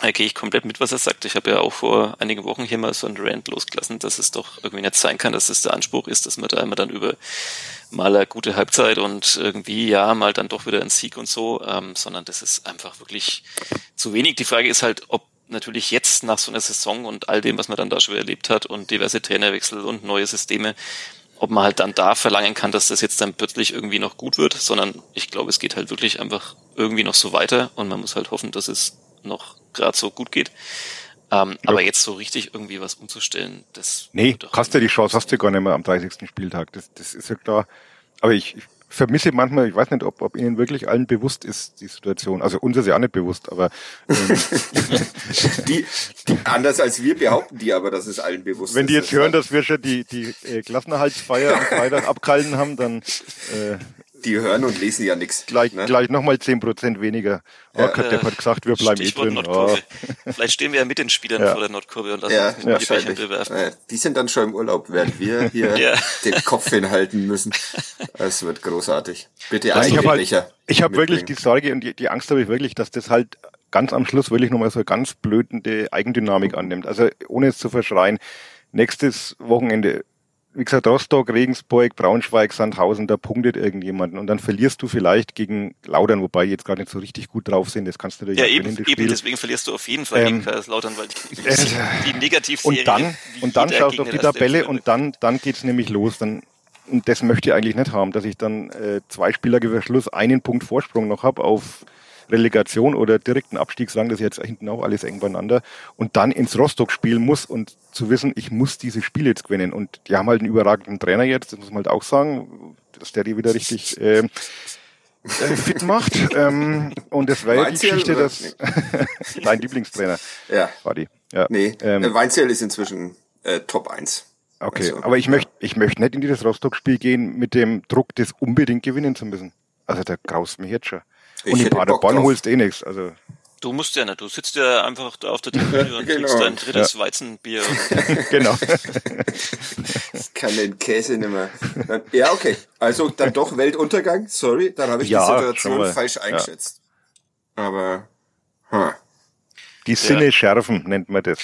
da gehe ich komplett mit, was er sagt. Ich habe ja auch vor einigen Wochen hier mal so ein Rant losgelassen, dass es doch irgendwie nicht sein kann, dass es der Anspruch ist, dass man da immer dann über mal eine gute Halbzeit und irgendwie, ja, mal dann doch wieder ein Sieg und so, ähm, sondern das ist einfach wirklich zu wenig. Die Frage ist halt, ob natürlich jetzt nach so einer Saison und all dem, was man dann da schon erlebt hat und diverse Trainerwechsel und neue Systeme, ob man halt dann da verlangen kann, dass das jetzt dann plötzlich irgendwie noch gut wird, sondern ich glaube, es geht halt wirklich einfach irgendwie noch so weiter und man muss halt hoffen, dass es noch gerade so gut geht. Ähm, ja. Aber jetzt so richtig irgendwie was umzustellen, das. Nee, hast du die Chance, hast du gar nicht mehr am 30. Spieltag. Das, das ist ja klar. Aber ich, ich vermisse manchmal, ich weiß nicht, ob, ob Ihnen wirklich allen bewusst ist, die Situation. Also uns ist ja auch nicht bewusst, aber ähm, die, die, anders als wir behaupten die aber, dass es allen bewusst Wenn ist. die jetzt hören, dass wir schon die, die äh, Klassenerhaltsfeier am Freitag abgehalten haben, dann äh, die hören und lesen ja nichts. Gleich, ne? gleich nochmal zehn Prozent weniger. Oh, ja, Depp hat gesagt, wir bleiben eh drin. Oh. Vielleicht stehen wir ja mit den Spielern ja. vor der Nordkurve und lassen ja, uns mit ja, die bewerfen. Ja, die sind dann schon im Urlaub, während wir hier ja. den Kopf hinhalten müssen. Es wird großartig. Bitte also ich habe halt, hab wirklich die Sorge und die, die Angst habe ich wirklich, dass das halt ganz am Schluss wirklich nochmal so eine ganz blödende Eigendynamik annimmt. Also ohne es zu verschreien, nächstes Wochenende wie gesagt, Rostock, Regensburg, Braunschweig, Sandhausen, da punktet irgendjemanden und dann verlierst du vielleicht gegen Laudern, wobei die jetzt gerade nicht so richtig gut drauf sind. Das kannst du natürlich ja, eben, eben Spiel. deswegen verlierst du auf jeden Fall ähm, gegen Laudern, weil die, äh, die Negativserie Und dann, und dann schaust du auf die Tabelle und dann, dann geht's nämlich los. Dann, und das möchte ich eigentlich nicht haben, dass ich dann äh, zwei Spieler Schluss einen Punkt Vorsprung noch habe auf Relegation oder direkten Abstiegsrang, das ist jetzt hinten auch alles eng beieinander, und dann ins Rostock spielen muss und zu wissen, ich muss diese Spiele jetzt gewinnen. Und die haben halt einen überragenden Trainer jetzt, das muss man halt auch sagen, dass der die wieder richtig äh, äh, fit macht. ähm, und das war ja die Geschichte, dass dein Lieblingstrainer ja. war die. Ja. Nee, ähm, Weinzierl ist inzwischen äh, Top 1. Okay, also, aber ich ja. möchte ich möchte nicht in dieses Rostock-Spiel gehen mit dem Druck, das unbedingt gewinnen zu müssen. Also der graust mich jetzt schon. Ich und in Paderborn holst eh nichts. Also. Du musst ja nicht, du sitzt ja einfach da auf der Tribüne und genau. trinkst dein drittes ja. Weizenbier. genau. das kann den Käse nicht mehr. Ja, okay. Also dann doch Weltuntergang, sorry, dann habe ich ja, die Situation falsch eingeschätzt. Ja. Aber huh. die Sinne schärfen nennt man das.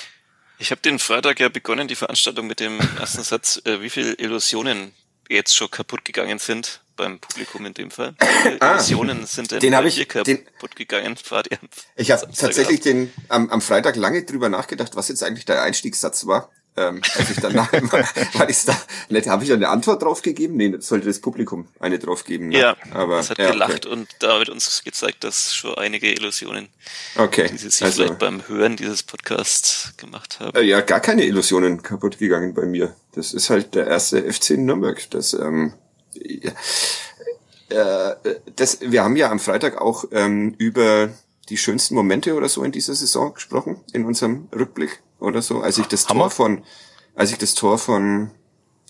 Ich habe den Freitag ja begonnen, die Veranstaltung mit dem ersten Satz, äh, wie viele Illusionen jetzt schon kaputt gegangen sind beim Publikum in dem Fall. ah, Illusionen sind denn den hab ich, kaputt den, gegangen? Ich habe tatsächlich den am, am Freitag lange drüber nachgedacht, was jetzt eigentlich der Einstiegssatz war. ähm, als ich dann nachher, weil ich da, nicht, habe ich eine Antwort drauf gegeben? Nee, sollte das Publikum eine drauf geben. Ne? Ja, aber es hat ja, gelacht okay. und damit uns gezeigt, dass schon einige Illusionen, okay. die sie sich also, vielleicht beim Hören dieses Podcasts gemacht haben. Äh, ja, gar keine Illusionen kaputt gegangen bei mir. Das ist halt der erste FC in Nürnberg. Das, ähm, äh, das, wir haben ja am Freitag auch ähm, über die schönsten Momente oder so in dieser Saison gesprochen, in unserem Rückblick oder so, als ich das Hammer. Tor von, als ich das Tor von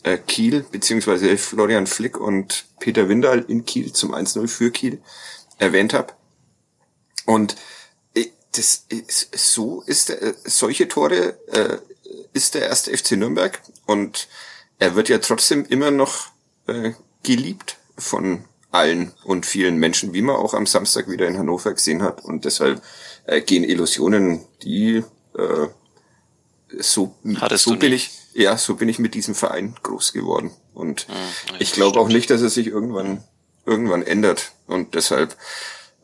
äh, Kiel, beziehungsweise Florian Flick und Peter Windal in Kiel zum 1-0 für Kiel erwähnt habe. Und äh, das ist, so ist der, äh, solche Tore äh, ist der erste FC Nürnberg und er wird ja trotzdem immer noch äh, geliebt von allen und vielen Menschen, wie man auch am Samstag wieder in Hannover gesehen hat. Und deshalb äh, gehen Illusionen, die äh, so, so bin ich, ja, so bin ich mit diesem Verein groß geworden. Und mhm, ich glaube auch nicht, dass es sich irgendwann, irgendwann ändert. Und deshalb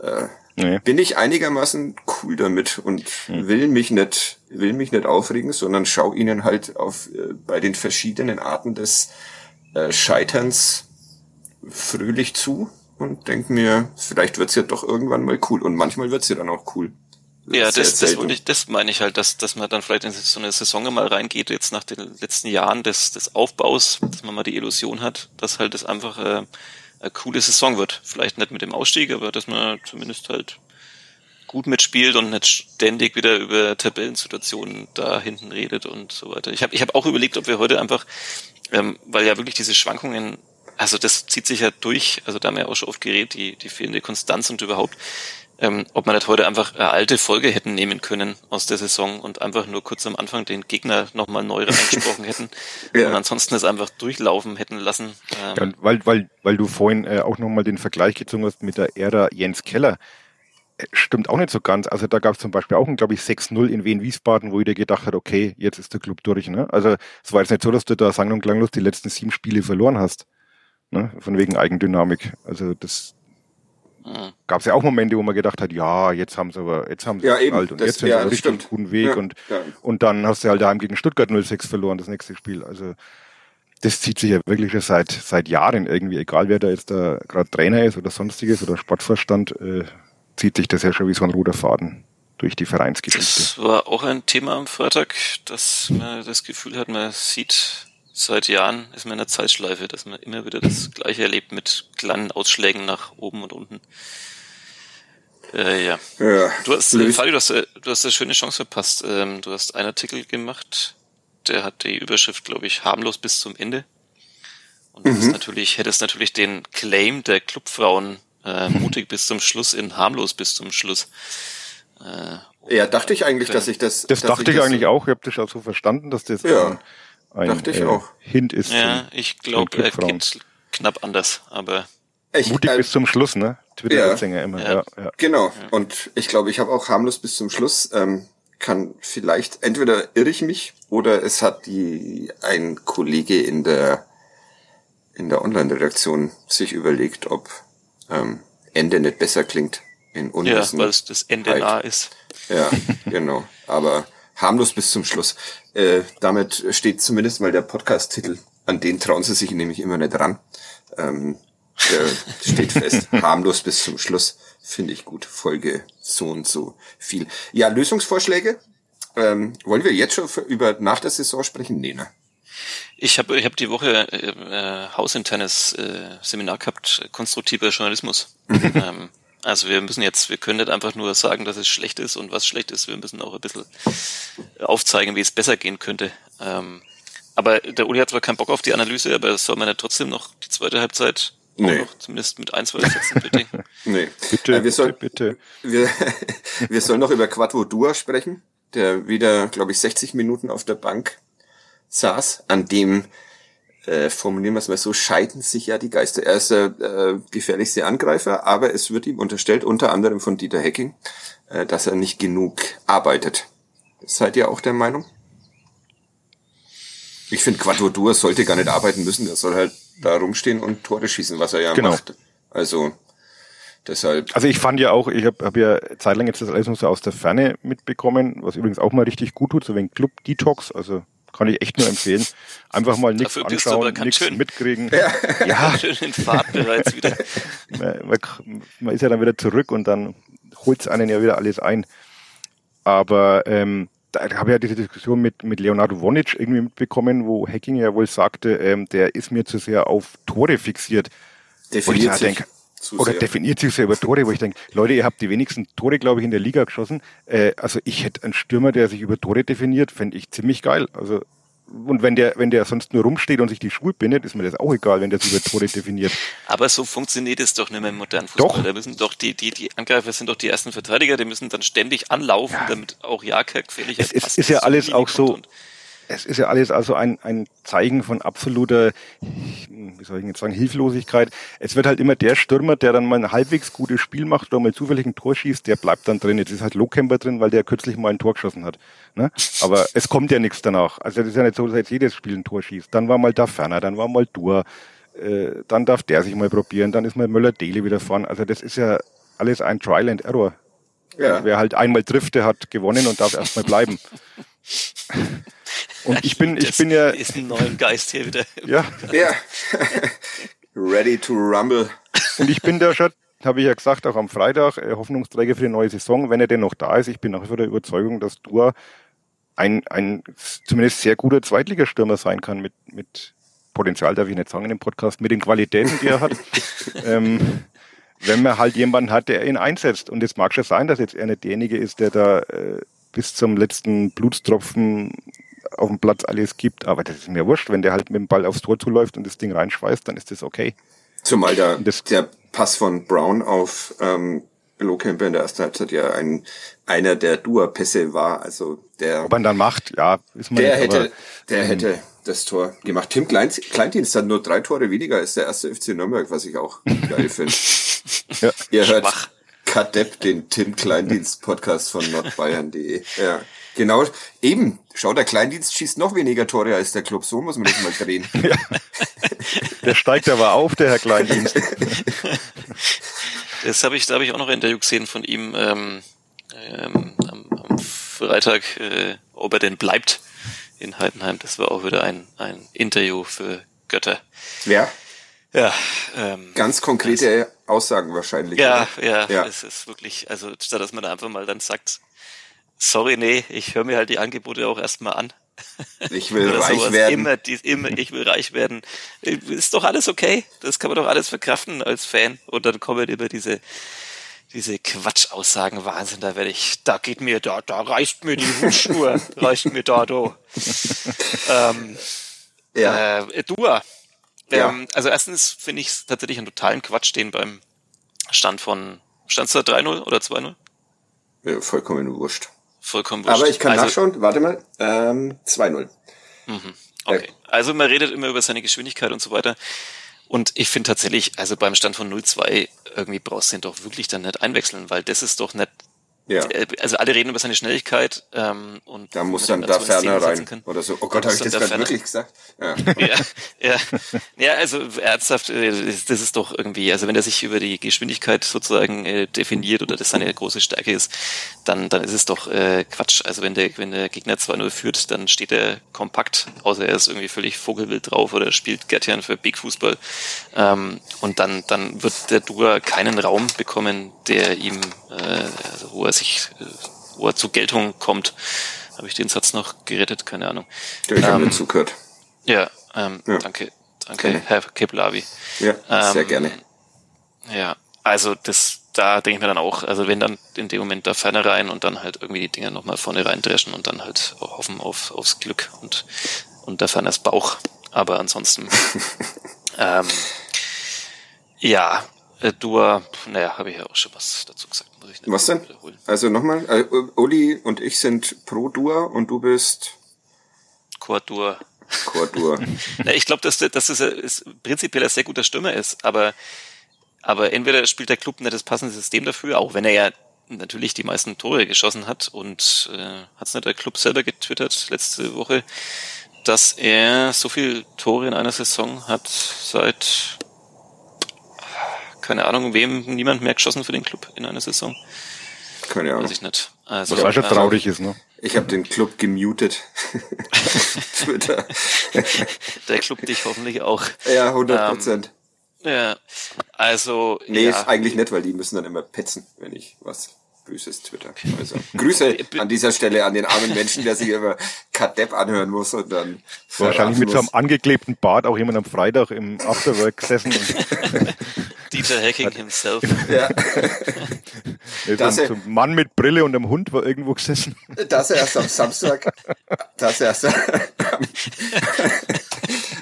äh, nee. bin ich einigermaßen cool damit und mhm. will mich nicht, will mich nicht aufregen, sondern schau ihnen halt auf äh, bei den verschiedenen Arten des äh, Scheiterns fröhlich zu und denk mir, vielleicht wird's ja doch irgendwann mal cool. Und manchmal wird's ja dann auch cool. Ja, das, das, ich, das meine ich halt, dass, dass man dann vielleicht in so eine Saison mal reingeht, jetzt nach den letzten Jahren des, des Aufbaus, dass man mal die Illusion hat, dass halt das einfach äh, eine coole Saison wird. Vielleicht nicht mit dem Ausstieg, aber dass man zumindest halt gut mitspielt und nicht ständig wieder über Tabellensituationen da hinten redet und so weiter. Ich habe ich hab auch überlegt, ob wir heute einfach, ähm, weil ja wirklich diese Schwankungen also das zieht sich ja durch, also da haben wir ja auch schon oft geredet, die, die fehlende Konstanz und überhaupt, ähm, ob man nicht heute einfach eine alte Folge hätten nehmen können aus der Saison und einfach nur kurz am Anfang den Gegner nochmal neu reingesprochen hätten ja. und ansonsten es einfach durchlaufen hätten lassen. Ähm, ja, weil, weil, weil du vorhin äh, auch nochmal den Vergleich gezogen hast mit der Ära Jens Keller. Äh, stimmt auch nicht so ganz. Also da gab es zum Beispiel auch ein, glaube ich, 6-0 in Wien-Wiesbaden, wo jeder gedacht hat, okay, jetzt ist der Club durch. Ne? Also es war jetzt nicht so, dass du da sang und klanglos die letzten sieben Spiele verloren hast. Ne? Von wegen Eigendynamik. Also das mhm. gab es ja auch Momente, wo man gedacht hat, ja, jetzt haben sie aber, jetzt haben sie ja, eben, halt und das, jetzt sind ja, sie richtig stimmt. guten Weg ja, und, ja. und dann hast du halt daheim gegen Stuttgart 06 verloren, das nächste Spiel. Also das zieht sich ja wirklich schon seit seit Jahren irgendwie, egal wer da jetzt da gerade Trainer ist oder sonstiges oder Sportvorstand, äh, zieht sich das ja schon wie so ein roter Faden durch die Vereinsgeschichte. Das war auch ein Thema am Freitag, dass man das Gefühl hat, man sieht seit Jahren ist man in einer Zeitschleife, dass man immer wieder das Gleiche erlebt mit kleinen Ausschlägen nach oben und unten. Äh, ja. ja. Du hast, äh, Fadi, du hast, äh, du hast eine schöne Chance verpasst. Ähm, du hast einen Artikel gemacht, der hat die Überschrift, glaube ich, harmlos bis zum Ende. Und mhm. natürlich, hättest natürlich den Claim der Clubfrauen äh, mutig bis zum Schluss in harmlos bis zum Schluss. Äh, ja, dachte ich eigentlich, dass ich das. Das dachte ich, ich eigentlich auch. Ich habe das auch so verstanden, dass das ja. ein, ein Dachte ich äh, auch. Hint ist. Ja, ich glaube, er geht knapp anders, aber. Ich, Mutig äh, bis zum Schluss, ne? Twitter-Sänger ja, immer. Ja. Ja, ja. Genau. Ja. Und ich glaube, ich habe auch harmlos bis zum Schluss. Ähm, kann vielleicht entweder irre ich mich oder es hat die ein Kollege in der in der Online-Redaktion sich überlegt, ob ähm, Ende nicht besser klingt in Unwissen. Ja, weil es das Ende nah ist. Ja, genau. Aber harmlos bis zum Schluss. Äh, damit steht zumindest mal der Podcast-Titel. An den trauen sie sich nämlich immer nicht ran. Ähm, der steht fest. harmlos bis zum Schluss. Finde ich gut. Folge so und so viel. Ja, Lösungsvorschläge. Ähm, wollen wir jetzt schon für, über nach der Saison sprechen? Nee, ne? Ich habe ich hab die Woche äh, äh, hausinternes äh, Seminar gehabt, konstruktiver Journalismus. Mhm. ähm, also wir müssen jetzt, wir können nicht einfach nur sagen, dass es schlecht ist und was schlecht ist. Wir müssen auch ein bisschen aufzeigen, wie es besser gehen könnte. Ähm, aber der Uli hat zwar keinen Bock auf die Analyse, aber soll man ja trotzdem noch die zweite Halbzeit nee. noch zumindest mit ein, zwei Sätzen bitte. nee. Bitte, äh, wir sollen, bitte, bitte. Wir, wir sollen noch über Quattro Dua sprechen, der wieder, glaube ich, 60 Minuten auf der Bank saß, an dem äh, formulieren wir es mal so, scheiden sich ja die Geister. Er ist der äh, gefährlichste Angreifer, aber es wird ihm unterstellt, unter anderem von Dieter Hecking, äh, dass er nicht genug arbeitet. Seid ihr auch der Meinung? Ich finde, Quadratur sollte gar nicht arbeiten müssen. Er soll halt da rumstehen und Tore schießen, was er ja genau. macht. Also deshalb. Also ich fand ja auch, ich habe hab ja zeitlang jetzt das alles nur so aus der Ferne mitbekommen, was übrigens auch mal richtig gut tut, so wie ein Club Detox, also Kann ich echt nur empfehlen. Einfach mal nichts anschauen, nichts mitkriegen. Ja, ja. schön in Fahrt bereits wieder. Man, man, man, ist ja dann wieder zurück und dann holt es einen ja wieder alles ein. Aber ähm, da habe ich ja diese Diskussion mit, mit Leonardo Wonic irgendwie mitbekommen, wo Hacking ja wohl sagte, ähm, der ist mir zu sehr auf Tore fixiert. Definiert sich. Denk, oder sehr. definiert sich sehr über Tore, wo ich denke, Leute, ihr habt die wenigsten Tore, glaube ich, in der Liga geschossen. Äh, also ich hätte einen Stürmer, der sich über Tore definiert, fände ich ziemlich geil. Also und wenn der, wenn der sonst nur rumsteht und sich die Schuhe bindet, ist mir das auch egal, wenn der sich über Tore definiert. Aber so funktioniert es doch nicht mehr im modernen Fußball. Doch. Da müssen doch die, die, die Angreifer sind doch die ersten Verteidiger, die müssen dann ständig anlaufen, ja. damit auch ja kein gefährlicher Es ist, ist ja alles auch so, es ist ja alles also ein, ein Zeichen von absoluter, wie soll ich jetzt sagen, Hilflosigkeit. Es wird halt immer der Stürmer, der dann mal ein halbwegs gutes Spiel macht oder mal zufällig ein Tor schießt, der bleibt dann drin. Jetzt ist halt Lohkemper drin, weil der kürzlich mal ein Tor geschossen hat. Ne? Aber es kommt ja nichts danach. Also das ist ja nicht so, dass jetzt jedes Spiel ein Tor schießt. Dann war mal da Ferner, dann war mal Dur, äh, dann darf der sich mal probieren, dann ist mal Möller-Dele wieder vorn. Also das ist ja alles ein Trial and Error. Ja. Wer halt einmal trifft, der hat gewonnen und darf erstmal bleiben. Und ich bin, ich das bin ja. Ist ein neuer Geist hier wieder. Ja. Ja. Ready to rumble. Und ich bin da schon, habe ich ja gesagt, auch am Freitag, äh, Hoffnungsträger für die neue Saison, wenn er denn noch da ist. Ich bin nach wie vor der Überzeugung, dass Dua ein, ein zumindest sehr guter Zweitligastürmer sein kann mit, mit Potenzial, darf ich nicht sagen in dem Podcast, mit den Qualitäten, die er hat. ähm, wenn man halt jemanden hat, der ihn einsetzt. Und es mag schon sein, dass jetzt er nicht derjenige ist, der da äh, bis zum letzten Blutstropfen auf dem Platz alles gibt, aber das ist mir wurscht, wenn der halt mit dem Ball aufs Tor zuläuft und das Ding reinschweißt, dann ist das okay. Zumal der, das, der Pass von Brown auf ähm, Lohkemper in der ersten Halbzeit ja ein, einer der Dua-Pässe war, also der... Ob man dann macht, ja, ist man Der nicht, hätte, aber, der ähm, hätte das Tor gemacht. Tim Klein, Kleindienst hat nur drei Tore weniger als der erste FC Nürnberg, was ich auch geil finde. ja, Ihr hört schwach. Kadepp, den Tim Kleindienst Podcast von nordbayern.de. Ja. Genau, eben. Schau, der Kleindienst schießt noch weniger Tore als der Club. So muss man das mal drehen. Ja. Der steigt aber auf, der Herr Kleindienst. Das habe ich, da habe ich auch noch ein Interview gesehen von ihm ähm, ähm, am, am Freitag, äh, ob er denn bleibt in Heidenheim. Das war auch wieder ein, ein Interview für Götter. Ja. Ja. Ähm, Ganz konkrete also, Aussagen wahrscheinlich. Ja, ja, ja, es ist wirklich, also statt dass man da einfach mal dann sagt, sorry, nee, ich höre mir halt die Angebote auch erstmal an. Ich will reich werden. Immer, die, immer, ich will reich werden. Ist doch alles okay. Das kann man doch alles verkraften als Fan. Und dann kommen immer diese, diese Quatschaussagen. Wahnsinn, da werde ich, da geht mir, da, da reißt mir die Hutschnur, reißt mir da, do. ähm, ja. Äh, Dua. Ähm, ja. Also erstens finde ich es tatsächlich einen totalen Quatsch, den beim Stand von, stand da 3-0 oder 2-0? Ja, vollkommen wurscht. Vollkommen wurscht. Aber ich kann also, nachschauen, warte mal, ähm, 2-0. Mhm. Okay. Also man redet immer über seine Geschwindigkeit und so weiter. Und ich finde tatsächlich, also beim Stand von 0-2, irgendwie brauchst du ihn doch wirklich dann nicht einwechseln, weil das ist doch nicht ja. Äh, also alle reden über seine Schnelligkeit ähm, und da muss dann da ferner rein kann. oder so. Oh Gott, habe ich das gerade wirklich gesagt? Ja. ja, ja, ja, also ernsthaft, äh, das ist doch irgendwie, also wenn er sich über die Geschwindigkeit sozusagen äh, definiert oder das seine große Stärke ist, dann dann ist es doch äh, Quatsch. Also wenn der wenn der Gegner 2-0 führt, dann steht er kompakt, außer er ist irgendwie völlig vogelwild drauf oder spielt Gertian für Big Fußball ähm, und dann dann wird der Dua keinen Raum bekommen, der ihm äh, also hohe 30 Uhr zu Geltung kommt. Habe ich den Satz noch gerettet? Keine Ahnung. Der ich ähm, habe zugehört. Ja, ähm, ja. danke, danke, gerne. Herr Keplavi. Ja, ähm, sehr gerne. Ja, also das, da denke ich mir dann auch, also wenn dann in dem Moment da Ferne rein und dann halt irgendwie die Dinger nochmal vorne reindreschen und dann halt hoffen auf, aufs Glück und, und da Ferners Bauch. Aber ansonsten, ähm, ja, äh, Dua, naja, habe ich ja auch schon was dazu gesagt. Muss ich was denn? Wiederholen. Also nochmal, äh, Uli und ich sind pro Dua und du bist Quadur. Quadur. Na, ich glaube, dass, dass es ist, prinzipiell ein sehr guter Stürmer ist, aber, aber entweder spielt der Club nicht das passende System dafür, auch wenn er ja natürlich die meisten Tore geschossen hat und äh, hat es nicht der Club selber getwittert letzte Woche, dass er so viel Tore in einer Saison hat seit keine Ahnung, wem niemand mehr geschossen für den Club in einer Saison. Keine Ahnung. Weiß ich nicht. Also, Was auch schon also, traurig ist, ne? Ich habe den Club gemutet. Twitter. Der Club dich hoffentlich auch. Ja, 100 Prozent. Ja, also nee, ja. ist eigentlich nicht, weil die müssen dann immer petzen, wenn ich was Böses twitter. Also Grüße an dieser Stelle an den armen Menschen, der sich immer Kadepp anhören muss und dann Wahrscheinlich mit so einem muss. angeklebten Bart auch jemand am Freitag im Afterwork gesessen und Dieter Hacking himself. Ja, Das ein, er- ein Mann mit Brille und einem Hund war irgendwo gesessen. dass er erst am Samstag, dass er erst am,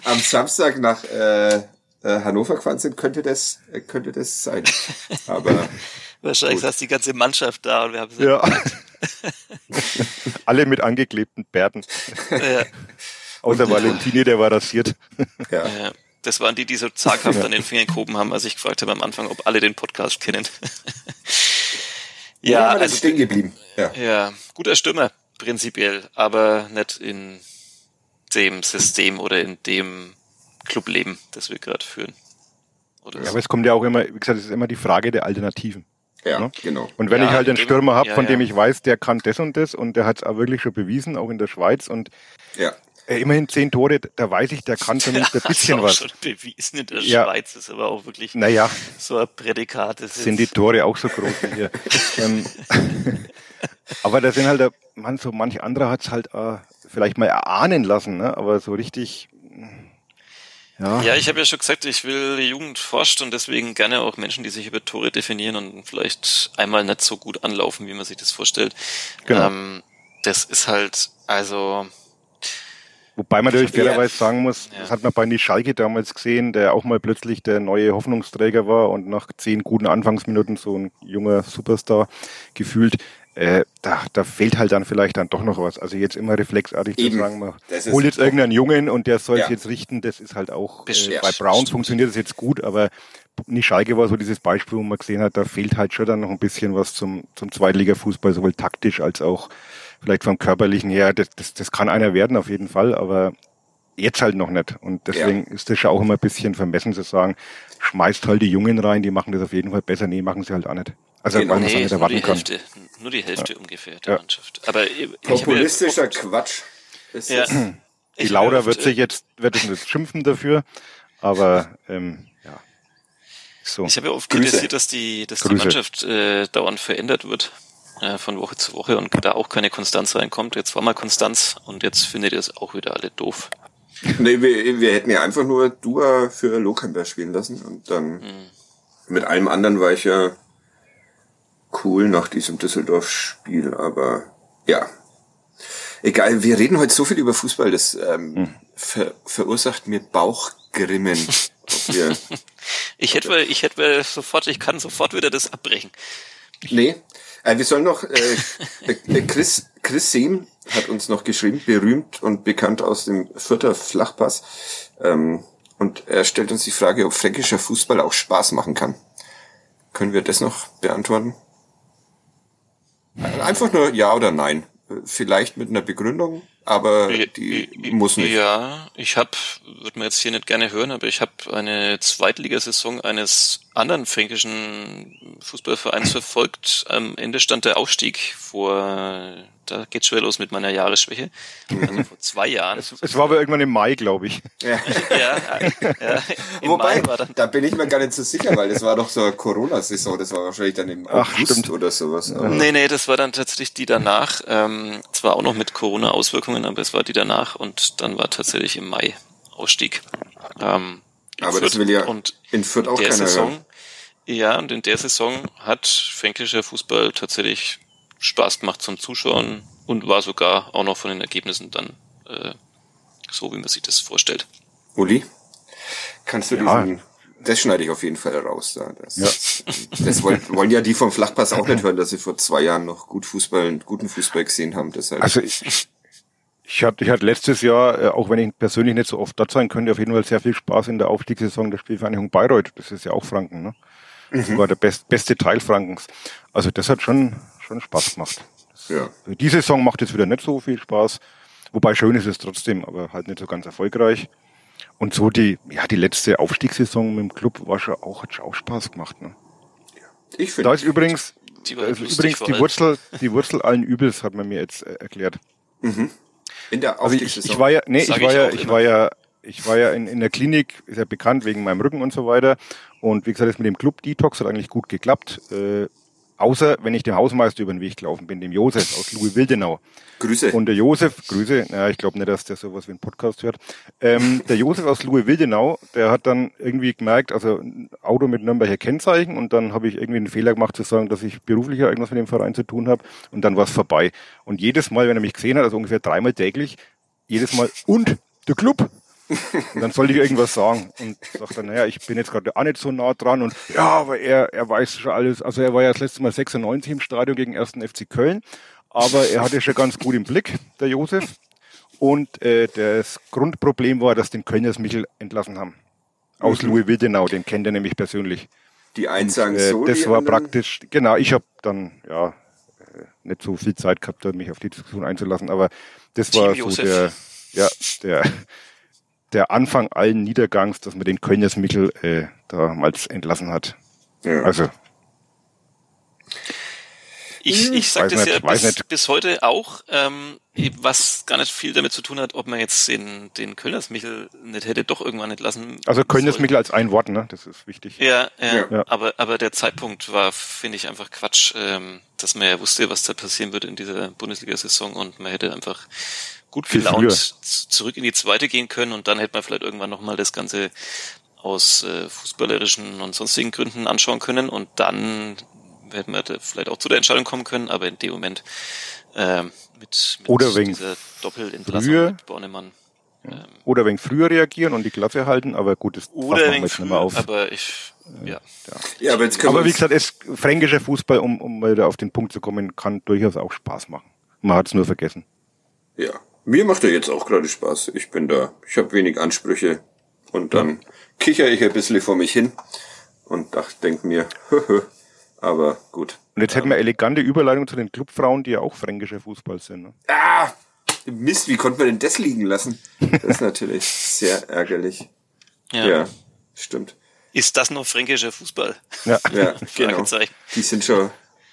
am Samstag nach äh, äh, Hannover gefahren sind, könnte das, äh, könnte das sein. Aber Wahrscheinlich saß die ganze Mannschaft da und wir haben Ja. Alle mit angeklebten Bärten. ja, Außer Valentini, der war rasiert. ja, ja. Das waren die, die so zaghaft an den Fingern gehoben haben, als ich gefragt habe am Anfang, ob alle den Podcast kennen. ja, ja, also stehen geblieben. Ja. ja, guter Stürmer prinzipiell, aber nicht in dem System oder in dem Clubleben, das wir gerade führen. Oder Ja, so. aber es kommt ja auch immer, wie gesagt, es ist immer die Frage der Alternativen. Ja, Ne? genau. Und wenn Ja, ich halt einen eben. Stürmer habe, Ja, von dem ja. ich weiß, der kann das und das und der hat es auch wirklich schon bewiesen, auch in der Schweiz und Ja. Äh, immerhin zehn Tore, da weiß ich, der kann zumindest ein bisschen was. schon bewiesen in der Ja. Schweiz, ist aber auch wirklich Naja, so ein Prädikat. Das sind die Tore auch so groß wie hier. ähm, aber da sind halt, man, so manch anderer hat es halt äh, vielleicht mal erahnen lassen, ne? aber so richtig, ja, Ja, ich habe ja schon gesagt, ich will die Jugend forscht und deswegen gerne auch Menschen, die sich über Tore definieren und vielleicht einmal nicht so gut anlaufen, wie man sich das vorstellt. Genau. Ähm, das ist halt, also, Wobei man natürlich fairerweise sagen muss, Ja. das hat man bei Schalke damals gesehen, der auch mal plötzlich der neue Hoffnungsträger war und nach zehn guten Anfangsminuten so ein junger Superstar gefühlt. Äh, da, da fehlt halt dann vielleicht dann doch noch was. Also jetzt immer reflexartig Eben. zu sagen, man holt jetzt irgendeinen Jungen und der soll es Ja. jetzt richten, das ist halt auch, äh, bei Browns funktioniert das jetzt gut, aber nicht Schalke war so dieses Beispiel, wo man gesehen hat, da fehlt halt schon dann noch ein bisschen was zum, zum Zweitliga-Fußball, sowohl taktisch als auch vielleicht vom körperlichen her. Das, das, das kann einer werden auf jeden Fall, aber jetzt halt noch nicht. Und deswegen ist das schon auch immer ein bisschen vermessen zu sagen, schmeißt halt die Jungen rein, die machen das auf jeden Fall besser. Nee, machen sie halt auch nicht. Also Genau. weil man es auch nee, nicht ist nur die erwarten kann. Hälfte, nur die Hälfte ungefähr der Ja. Mannschaft. Aber ich, ich hab Populistischer ja oft- Quatsch. Ist Ja. Die ja Laura oft, wird äh, sich jetzt, wird es jetzt schimpfen dafür, aber ähm, ja. So. Ich habe ja oft Grüße. kritisiert, dass die, dass die. Mannschaft äh, dauernd verändert wird, äh, von Woche zu Woche und da auch keine Konstanz reinkommt. Jetzt war mal Konstanz und jetzt findet ihr es auch wieder alle doof. Nee, wir, wir hätten ja einfach nur Dua für Lokamper spielen lassen und dann mit allem anderen war ich ja cool nach diesem Düsseldorf-Spiel, aber ja. Egal, wir reden heute so viel über Fußball, das ähm, ver verursacht mir Bauchgrimmen. Wir, Ich hätte, ich hätte sofort, ich kann sofort wieder das abbrechen. nee, äh, wir sollen noch, äh, äh, Chris, Chris Sehm hat uns noch geschrieben, berühmt und bekannt aus dem Vierter Flachpass. Ähm, und er stellt uns die Frage, ob fränkischer Fußball auch Spaß machen kann. Können wir das noch beantworten? Einfach nur ja oder nein. Vielleicht mit einer Begründung, aber die muss nicht. Ja, ich habe, würde man jetzt hier nicht gerne hören, aber ich habe eine Zweitligasaison eines anderen fränkischen Fußballvereins verfolgt. Am Ende stand der Aufstieg vor, da geht's schwer los mit meiner Jahresschwäche. Also vor zwei Jahren. Es war aber irgendwann im Mai, glaube ich. Ja. ja, ja, im Wobei, Mai war dann da bin ich mir gar nicht so sicher, weil das war doch so eine Corona-Saison, das war wahrscheinlich dann im Ach, August stimmt. oder sowas. Aber Nee, nee, das war dann tatsächlich die danach. Ähm, zwar auch noch mit Corona-Auswirkungen, aber es war die danach und dann war tatsächlich im Mai Ausstieg. Ähm, Aber das Fürth. will ja und in Fürth auch der keiner Saison, hören. Ja, und in der Saison hat fränkischer Fußball tatsächlich Spaß gemacht zum Zuschauen und war sogar auch noch von den Ergebnissen dann äh, so, wie man sich das vorstellt. Uli, kannst du Ja. diesen, das schneide ich auf jeden Fall raus. Da. Das, das wollen, wollen ja die vom Flachpass auch nicht hören, dass sie vor zwei Jahren noch gut Fußball, guten Fußball gesehen haben. Deshalb. Also ich, ich hatte, ich hatte letztes Jahr, äh, auch wenn ich persönlich nicht so oft dort sein könnte, auf jeden Fall sehr viel Spaß in der Aufstiegssaison der Spielvereinigung Bayreuth. Das ist ja auch Franken, ne? Das war der best, beste Teil Frankens. Also das hat schon, schon Spaß gemacht. ja. Die Saison macht jetzt wieder nicht so viel Spaß. Wobei schön ist es trotzdem, aber halt nicht so ganz erfolgreich. Und so die, ja, die letzte Aufstiegssaison mit dem Club war schon auch, hat schon auch Spaß gemacht, ne? Ich Da finde, ist übrigens, Die lustig übrigens die. Wurzel, die Wurzel allen Übels hat man mir jetzt äh, erklärt. In der Also ich, ich war ja, nee, ich war ich ja, ich war ja, ich war ja in, in der Klinik, ist ja bekannt wegen meinem Rücken und so weiter. Und wie gesagt, das mit dem Club Detox hat eigentlich gut geklappt. Äh, außer wenn ich dem Hausmeister über den Weg gelaufen bin, dem Josef aus Louis Wildenau. Grüße. Und der Josef, Grüße, na, ich glaube nicht, dass der sowas wie ein Podcast hört. Ähm, der Josef aus Louis Wildenau, der hat dann irgendwie gemerkt, also ein Auto mit Nürnberger Kennzeichen und dann habe ich irgendwie einen Fehler gemacht zu sagen, dass ich beruflich ja irgendwas mit dem Verein zu tun habe und dann war es vorbei. Und jedes Mal, wenn er mich gesehen hat, also ungefähr dreimal täglich, jedes Mal, und der Club? Und dann sollte ich irgendwas sagen und sagt dann, naja, ich bin jetzt gerade auch nicht so nah dran und ja, aber er, er weiß schon alles. Also er war ja das letzte Mal 96 im Stadion gegen 1. FC Köln, aber er hatte schon ganz gut im Blick, der Josef. Und äh, das Grundproblem war, dass den Kölners Michel entlassen haben. Aus Louis Wildenau, den kennt er nämlich persönlich. Die einen sagen Äh, so, das die war anderen- praktisch, genau, ich habe dann ja äh, nicht so viel Zeit gehabt, mich auf die Diskussion einzulassen, aber das Team war so Josef. der, ja, der, der Anfang allen Niedergangs, dass man den Kölners Michel äh, damals entlassen hat. Ja. Also, Ich, ich sag Weiß das nicht, ja bis, bis heute auch, ähm, was gar nicht viel damit zu tun hat, ob man jetzt den, den Kölners Michel nicht hätte doch irgendwann entlassen also Kölners. Michel als ein Wort, ne? Das ist wichtig. Ja, ja, Ja. Aber, aber der Zeitpunkt war, finde ich, einfach Quatsch, ähm, dass man ja wusste, was da passieren würde in dieser Bundesliga-Saison und man hätte einfach gut Viel gelaunt zurück in die zweite gehen können und dann hätte man vielleicht irgendwann nochmal das Ganze aus äh, fußballerischen und sonstigen Gründen anschauen können und dann hätten wir da vielleicht auch zu der Entscheidung kommen können, aber in dem Moment ähm, mit, mit Oder wegen dieser Doppelentlassung früher. mit Bornemann. Ähm, Oder wegen früher reagieren und die Klasse halten, aber gut, das oder wegen nicht mehr auf. aber ich, ja. Ja, aber jetzt können Aber wir wie gesagt, es, fränkischer Fußball, um, um mal da auf den Punkt zu kommen, kann durchaus auch Spaß machen. Man hat es nur vergessen. Ja, mir macht er jetzt auch gerade Spaß. Ich bin da, ich habe wenig Ansprüche und dann kicher ich ein bisschen vor mich hin und dach, denk mir, aber gut. Und jetzt hätten wir elegante Überleitung zu den Clubfrauen, die ja auch fränkischer Fußball sind. Ne? Ah, Mist, wie konnte man denn das liegen lassen? Das ist natürlich sehr ärgerlich. Ja. Ja, stimmt. Ist das noch fränkischer Fußball? Ja. Ja, genau. Die sind schon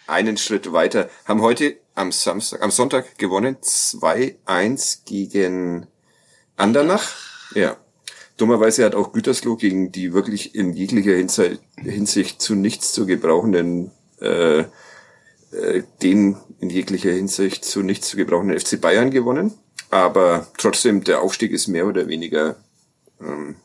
einen Schritt weiter. Haben heute am Samstag, am Sonntag gewonnen. 2-1 gegen Andernach. Ja. Dummerweise hat auch Gütersloh gegen die wirklich in jeglicher Hinsicht, zu nichts zu gebrauchenden, äh, äh, den in jeglicher Hinsicht zu nichts zu gebrauchenden FC Bayern gewonnen. Aber trotzdem, der Aufstieg ist mehr oder weniger, ähm,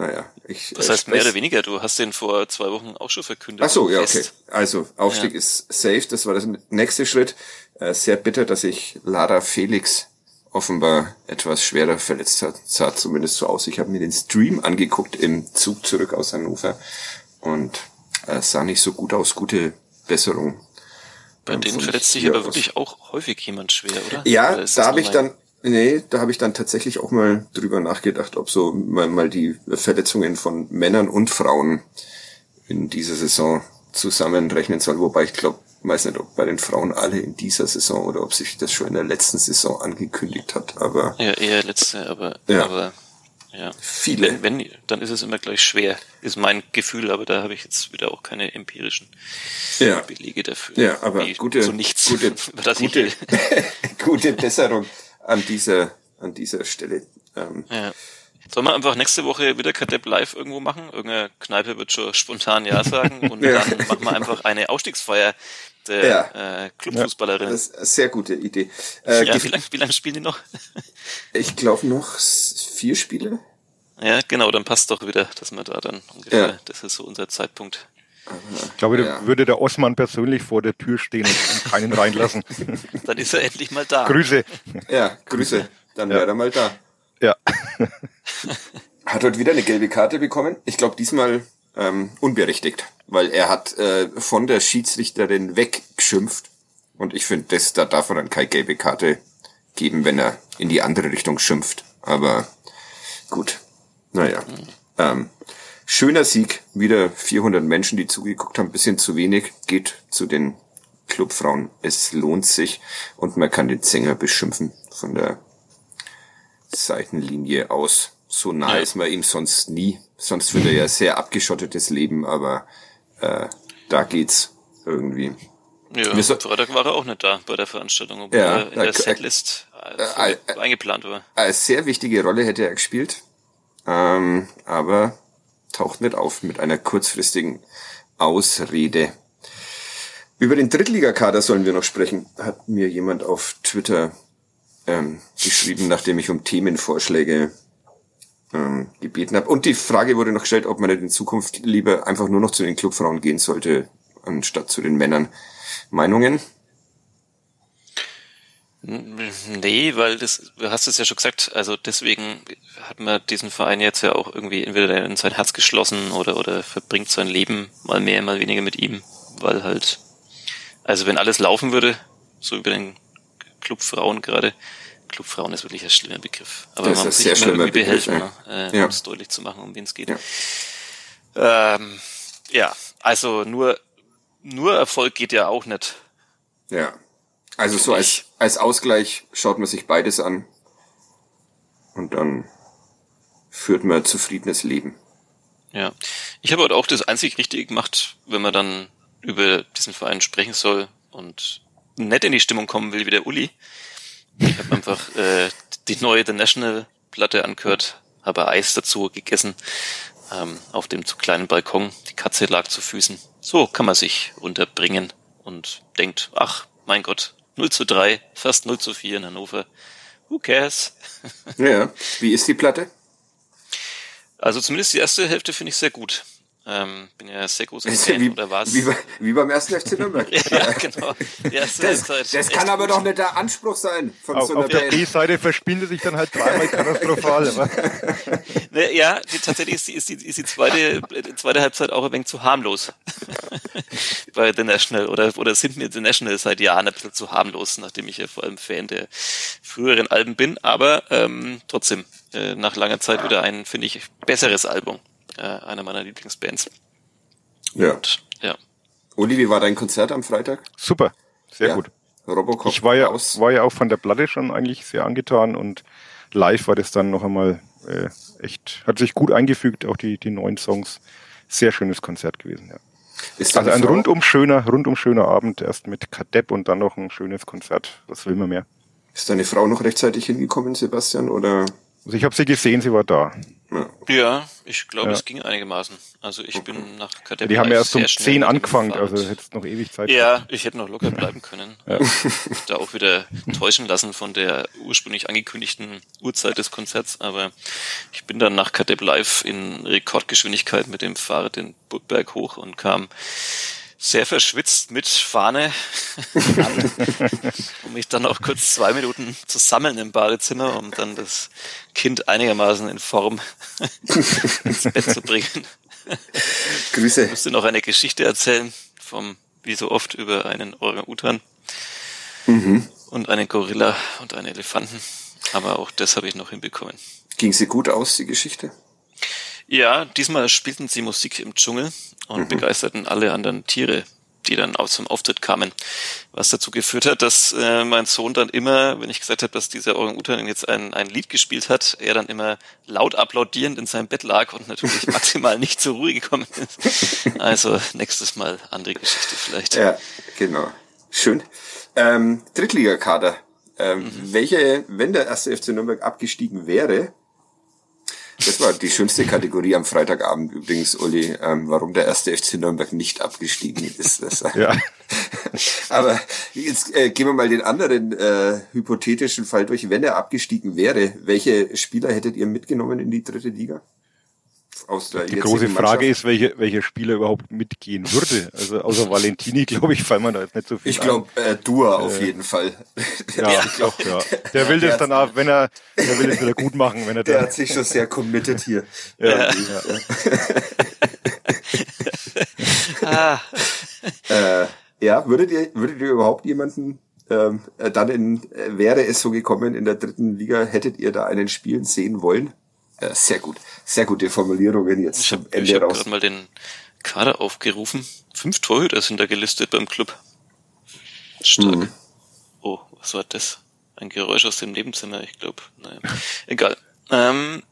naja, ich. Das heißt mehr oder weniger, du hast den vor zwei Wochen auch schon verkündet. Ach so, ja, okay. Also Aufstieg Ja. ist safe. Das war das nächste Schritt. Äh, sehr bitter, dass sich Lara Felix offenbar etwas schwerer verletzt hat. Sah zumindest so aus. Ich habe mir den Stream angeguckt im Zug zurück aus Hannover und äh, sah nicht so gut aus. Gute Besserung. Bei denen verletzt sich aber aus. wirklich auch häufig jemand schwer, oder? Ja, Oder da habe ich dann, nee, da habe ich dann tatsächlich auch mal drüber nachgedacht, ob so mal, mal die Verletzungen von Männern und Frauen in dieser Saison zusammenrechnen soll. Wobei ich glaube, weiß nicht, ob bei den Frauen alle in dieser Saison oder ob sich das schon in der letzten Saison angekündigt hat. Aber Ja, eher letzte, aber, Ja. aber ja. viele. Wenn, wenn, dann ist es immer gleich schwer, ist mein Gefühl, aber da habe ich jetzt wieder auch keine empirischen Ja. Belege dafür. Ja, aber gute, so nichts, gute, gute, gute Besserung an dieser, an dieser Stelle. Ähm, Ja. Sollen wir einfach nächste Woche wieder Kadepp live irgendwo machen? Irgendeine Kneipe wird schon spontan Ja sagen und Ja. dann machen wir einfach eine Ausstiegsfeier der äh, Clubfußballerinnen. das ist eine sehr gute Idee. Äh, ja, wie lange wie lang spielen die noch? ich glaube noch vier Spiele. ja, genau, dann passt doch wieder, dass wir da dann ungefähr, Ja. das ist so unser Zeitpunkt. Ich glaube, da Ja. würde der Osman persönlich vor der Tür stehen und keinen reinlassen. Dann ist er endlich mal da. Grüße. Ja, Grüße. Dann Ja. wäre er mal da. Ja. Hat heute wieder eine gelbe Karte bekommen. Ich glaube diesmal ähm, unberechtigt, weil er hat äh, von der Schiedsrichterin weggeschimpft. Und ich finde, das da darf er dann keine gelbe Karte geben, wenn er in die andere Richtung schimpft. Aber gut, naja. Ähm, schöner Sieg, wieder 400 Menschen, die zugeguckt haben, bisschen zu wenig, geht zu den Clubfrauen. Es lohnt sich und man kann den Sänger beschimpfen von der Seitenlinie aus. So nah Ja. ist man ihm sonst nie. Sonst wird er ja sehr abgeschottetes Leben, aber äh, da geht's irgendwie. Ja, am Freitag war er auch nicht da bei der Veranstaltung, obwohl ja, er in der Setlist äh, äh, eingeplant war. Eine sehr wichtige Rolle hätte er gespielt, ähm, aber taucht nicht auf mit einer kurzfristigen Ausrede. Über den Drittligakader sollen wir noch sprechen, hat mir jemand auf Twitter ähm, geschrieben, nachdem ich um Themenvorschläge ähm, gebeten habe. Und die Frage wurde noch gestellt, ob man nicht in Zukunft lieber einfach nur noch zu den Clubfrauen gehen sollte, anstatt zu den Männern. Meinungen? Nee, weil das, du hast es ja schon gesagt, also deswegen hat man diesen Verein jetzt ja auch irgendwie entweder in sein Herz geschlossen oder, oder verbringt sein Leben mal mehr, mal weniger mit ihm, weil halt, also wenn alles laufen würde, so über den Clubfrauen gerade, Clubfrauen ist wirklich ein schlimmer Begriff. Aber das man muss sich immer irgendwie Begriff, behelfen, ne? äh, ja. um es deutlich zu machen, um wen es geht. Ja. Ähm, ja, also nur, nur Erfolg geht ja auch nicht. Ja. Also so als, als Ausgleich schaut man sich beides an und dann führt man ein zufriedenes Leben. Ja. Ich habe halt auch das einzig Richtige gemacht, wenn man dann über diesen Verein sprechen soll und nett in die Stimmung kommen will wie der Uli. Ich habe einfach äh, die neue The National Platte angehört, habe Eis dazu gegessen ähm, auf dem zu kleinen Balkon. Die Katze lag zu Füßen. So kann man sich unterbringen und denkt, ach, mein Gott, 0 zu 3, fast 0 zu 4 in Hannover. Who cares? Ja, wie ist die Platte? Also zumindest die erste Hälfte finde ich sehr gut. Ähm, bin ja sehr großer Fan, wie, oder was? Wie, wie beim ersten FC Nürnberg. ja, genau. das, das kann aber doch nicht der Anspruch sein von auf, so einer Auf der B-Seite verspielt sich dann halt dreimal katastrophal. ne, ja, die, tatsächlich ist die, ist, die, ist die zweite, die zweite Halbzeit auch ein wenig zu harmlos. Bei The National. Oder, oder sind mir The National seit Jahren ein bisschen zu harmlos, nachdem ich ja vor allem Fan der früheren Alben bin. Aber ähm, trotzdem, äh, nach langer Zeit wieder ein, finde ich, besseres Album äh, einer meiner Lieblingsbands. Ja. Und, ja. Uli, wie war dein Konzert am Freitag? Super, sehr ja. gut. Robocop ich war ja, aus. war ja auch von der Platte schon eigentlich sehr angetan und live war das dann noch einmal äh, echt, hat sich gut eingefügt, auch die, die neuen Songs. Sehr schönes Konzert gewesen, ja. Ist also ein rundum schöner, rundum schöner Abend, erst mit Kadepp und dann noch ein schönes Konzert. Was will man mehr? Ist deine Frau noch rechtzeitig hingekommen, Sebastian, oder? Also ich habe sie gesehen, sie war da. Ja, ich glaube, ja. es ging einigermaßen. Also ich bin nach Kategorie. Die haben ja erst um 10 angefangen, also hättest noch ewig Zeit. Ja, gehabt. ich hätte noch locker bleiben können. Ja. da auch wieder täuschen lassen von der ursprünglich angekündigten Uhrzeit des Konzerts, aber ich bin dann nach Kadep Live in Rekordgeschwindigkeit mit dem Fahrrad den Burgberg hoch und kam sehr verschwitzt mit Fahne an, um mich dann auch kurz zwei Minuten zu sammeln im Badezimmer, um dann das Kind einigermaßen in Form ins Bett zu bringen. Grüße. Ich musste noch eine Geschichte erzählen vom, wie so oft, über einen Orang-Utan mhm. und einen Gorilla und einen Elefanten. Aber auch das habe ich noch hinbekommen. Ging sie gut aus, die Geschichte? Ja, diesmal spielten sie Musik im Dschungel und mhm. begeisterten alle anderen Tiere, die dann auch zum Auftritt kamen. Was dazu geführt hat, dass äh, mein Sohn dann immer, wenn ich gesagt habe, dass dieser Orang-Utan jetzt ein, ein Lied gespielt hat, er dann immer laut applaudierend in seinem Bett lag und natürlich maximal nicht zur Ruhe gekommen ist. Also nächstes Mal andere Geschichte vielleicht. Ja, genau. Schön. Ähm, Drittligakader. Ähm, mhm. Welche, wenn der erste FC Nürnberg abgestiegen wäre, das war die schönste Kategorie am Freitagabend übrigens, Uli, ähm, warum der erste FC Nürnberg nicht abgestiegen ist. Das, ja. Aber jetzt äh, gehen wir mal den anderen äh, hypothetischen Fall durch. Wenn er abgestiegen wäre, welche Spieler hättet ihr mitgenommen in die dritte Liga? Aus der Die große Frage ist, welche, welcher Spieler überhaupt mitgehen würde. Also außer Valentini, glaube ich, fallen wir da jetzt nicht so viel Ich glaube, äh, Dua äh, auf jeden Fall. ja, ja, doch, ja. Der will das dann auch, wenn er, der will es wieder gut machen, wenn er Der hat sich schon sehr committed hier. Ja. ja. äh, ja, würdet ihr, würdet ihr überhaupt jemanden ähm, äh, dann in, äh, wäre es so gekommen in der dritten Liga, hättet ihr da einen Spielen sehen wollen? Äh, sehr gut. Sehr gute Formulierungen jetzt ich hab, Ende ich hab raus. gerade mal den Kader aufgerufen. Fünf Torhüter sind da gelistet beim Club. Stark. Mhm. Oh, was war das? Ein Geräusch aus dem Nebenzimmer, ich glaube. Naja. Egal. Ähm,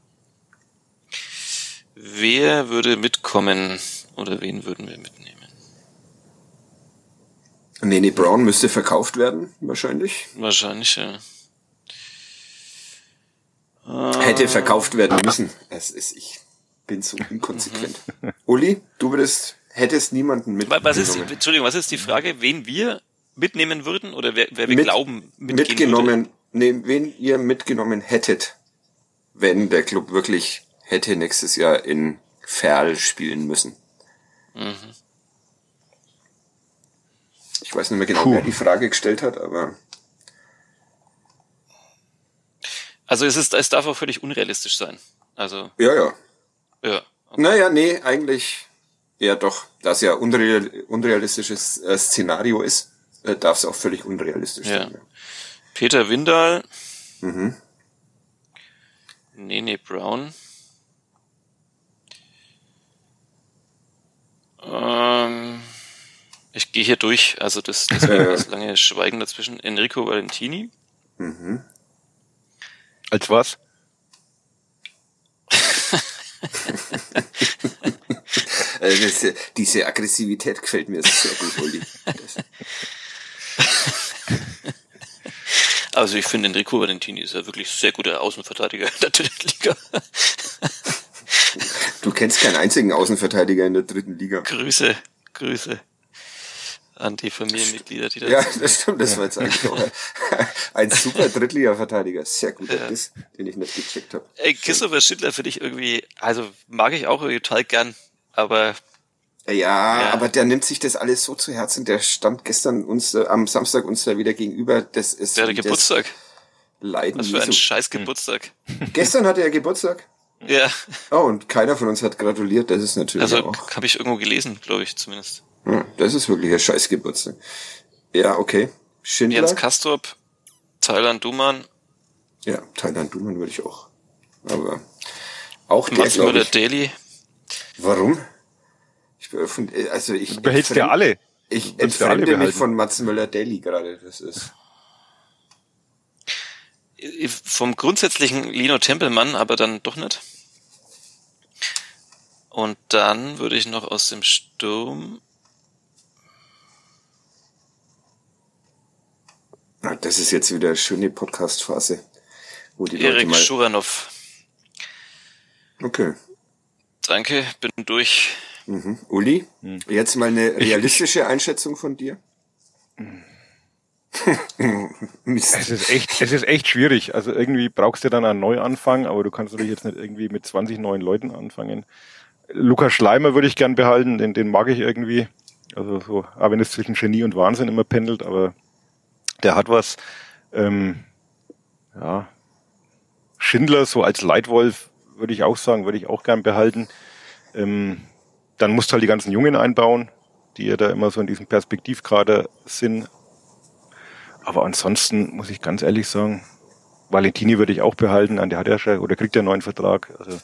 wer würde mitkommen oder wen würden wir mitnehmen? Nene Brown müsste verkauft werden, wahrscheinlich. Wahrscheinlich, ja. Hätte verkauft werden müssen. Es ist, ich bin so inkonsequent. Uli, du würdest, hättest niemanden mitgenommen. Was ist, Entschuldigung, was ist die Frage, wen wir mitnehmen würden oder wer, wer wir Mit, glauben mitgenommen, würde? nee, wen ihr mitgenommen hättet, wenn der Club wirklich hätte nächstes Jahr in Ferl spielen müssen. Mhm. Ich weiß nicht mehr genau, Puh. wer die Frage gestellt hat, aber. Also es ist, es darf auch völlig unrealistisch sein. Also. Ja, ja. Ja. Okay. Naja, nee, eigentlich ja doch, da es ja unreal, unrealistisches äh, Szenario ist, äh, darf es auch völlig unrealistisch ja. sein. Ja. Peter Windahl. Mhm. Nene Brown. Ähm, ich gehe hier durch, also das, das, das lange Schweigen dazwischen. Enrico Valentini. Mhm. Als was? also diese Aggressivität gefällt mir sehr gut, Uli. Also ich finde Enrico Valentini ist ja wirklich sehr guter Außenverteidiger in der dritten Liga. Du kennst keinen einzigen Außenverteidiger in der dritten Liga. Grüße, Grüße an die Familienmitglieder, die da Ja, das stimmt, das war jetzt eigentlich auch ein super Drittliga-Verteidiger. Sehr guter ja. Biss, den ich nicht gecheckt habe. Ey, Christopher Schindler finde ich irgendwie, also mag ich auch irgendwie total gern, aber ja, ja, aber der nimmt sich das alles so zu Herzen. Der stand gestern uns äh, am Samstag uns da wieder gegenüber. Das ist der hatte Geburtstag. Leiden. Was für ein scheiß Geburtstag. Gestern hatte er Geburtstag. Ja. Oh, und keiner von uns hat gratuliert. Das ist natürlich also, auch. habe ich irgendwo gelesen, glaube ich zumindest. Das ist wirklich ein scheiß Geburtstag. Ja, okay. Schindler. Jens Kastrop, Thailand Duman. Ja, Thailand Duman würde ich auch. Aber auch der, Mats Müller Daily. Warum? Ich, also ich du behältst ja alle. Ich entfremde mich von Mats Müller-Daly gerade. Das ist vom grundsätzlichen Lino Tempelmann, aber dann doch nicht. Und dann würde ich noch aus dem Sturm. Das ist jetzt wieder eine schöne Podcast-Phase, wo die Erik Leute mal... Schuranov. Okay. Danke, bin durch. Mhm. Uli, hm. jetzt mal eine realistische Einschätzung von dir. es ist echt, es ist echt schwierig. Also irgendwie brauchst du dann einen Neuanfang, aber du kannst natürlich jetzt nicht irgendwie mit 20 neuen Leuten anfangen. Lukas Schleimer würde ich gern behalten, den, den mag ich irgendwie. Also so, auch wenn es zwischen Genie und Wahnsinn immer pendelt, aber der hat was. Ähm, ja, Schindler so als Leitwolf würde ich auch sagen, würde ich auch gern behalten. Ähm, dann musst du halt die ganzen Jungen einbauen, die ja da immer so in diesem Perspektivkader sind. Aber ansonsten muss ich ganz ehrlich sagen, Valentini würde ich auch behalten, an der hat er schon, oder kriegt er einen neuen Vertrag. Also,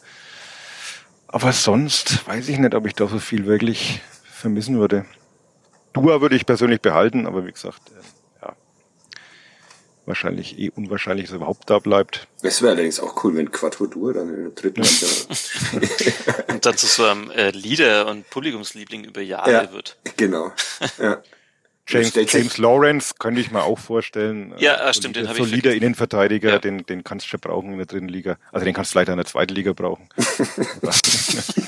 aber sonst weiß ich nicht, ob ich da so viel wirklich vermissen würde. Dua würde ich persönlich behalten, aber wie gesagt, wahrscheinlich eh unwahrscheinlich, dass er überhaupt da bleibt. Es wäre allerdings auch cool, wenn Quattro Dur dann in der dritten Und dann zu so einem äh, Leader und Publikumsliebling über Jahre ja, wird. Genau. Ja. James, James Lawrence könnte ich mir auch vorstellen. Ja, ah, stimmt, den habe ich Solider Innenverteidiger, ja. den, den kannst du schon brauchen in der dritten Liga. Also den kannst du leider in der zweiten Liga brauchen.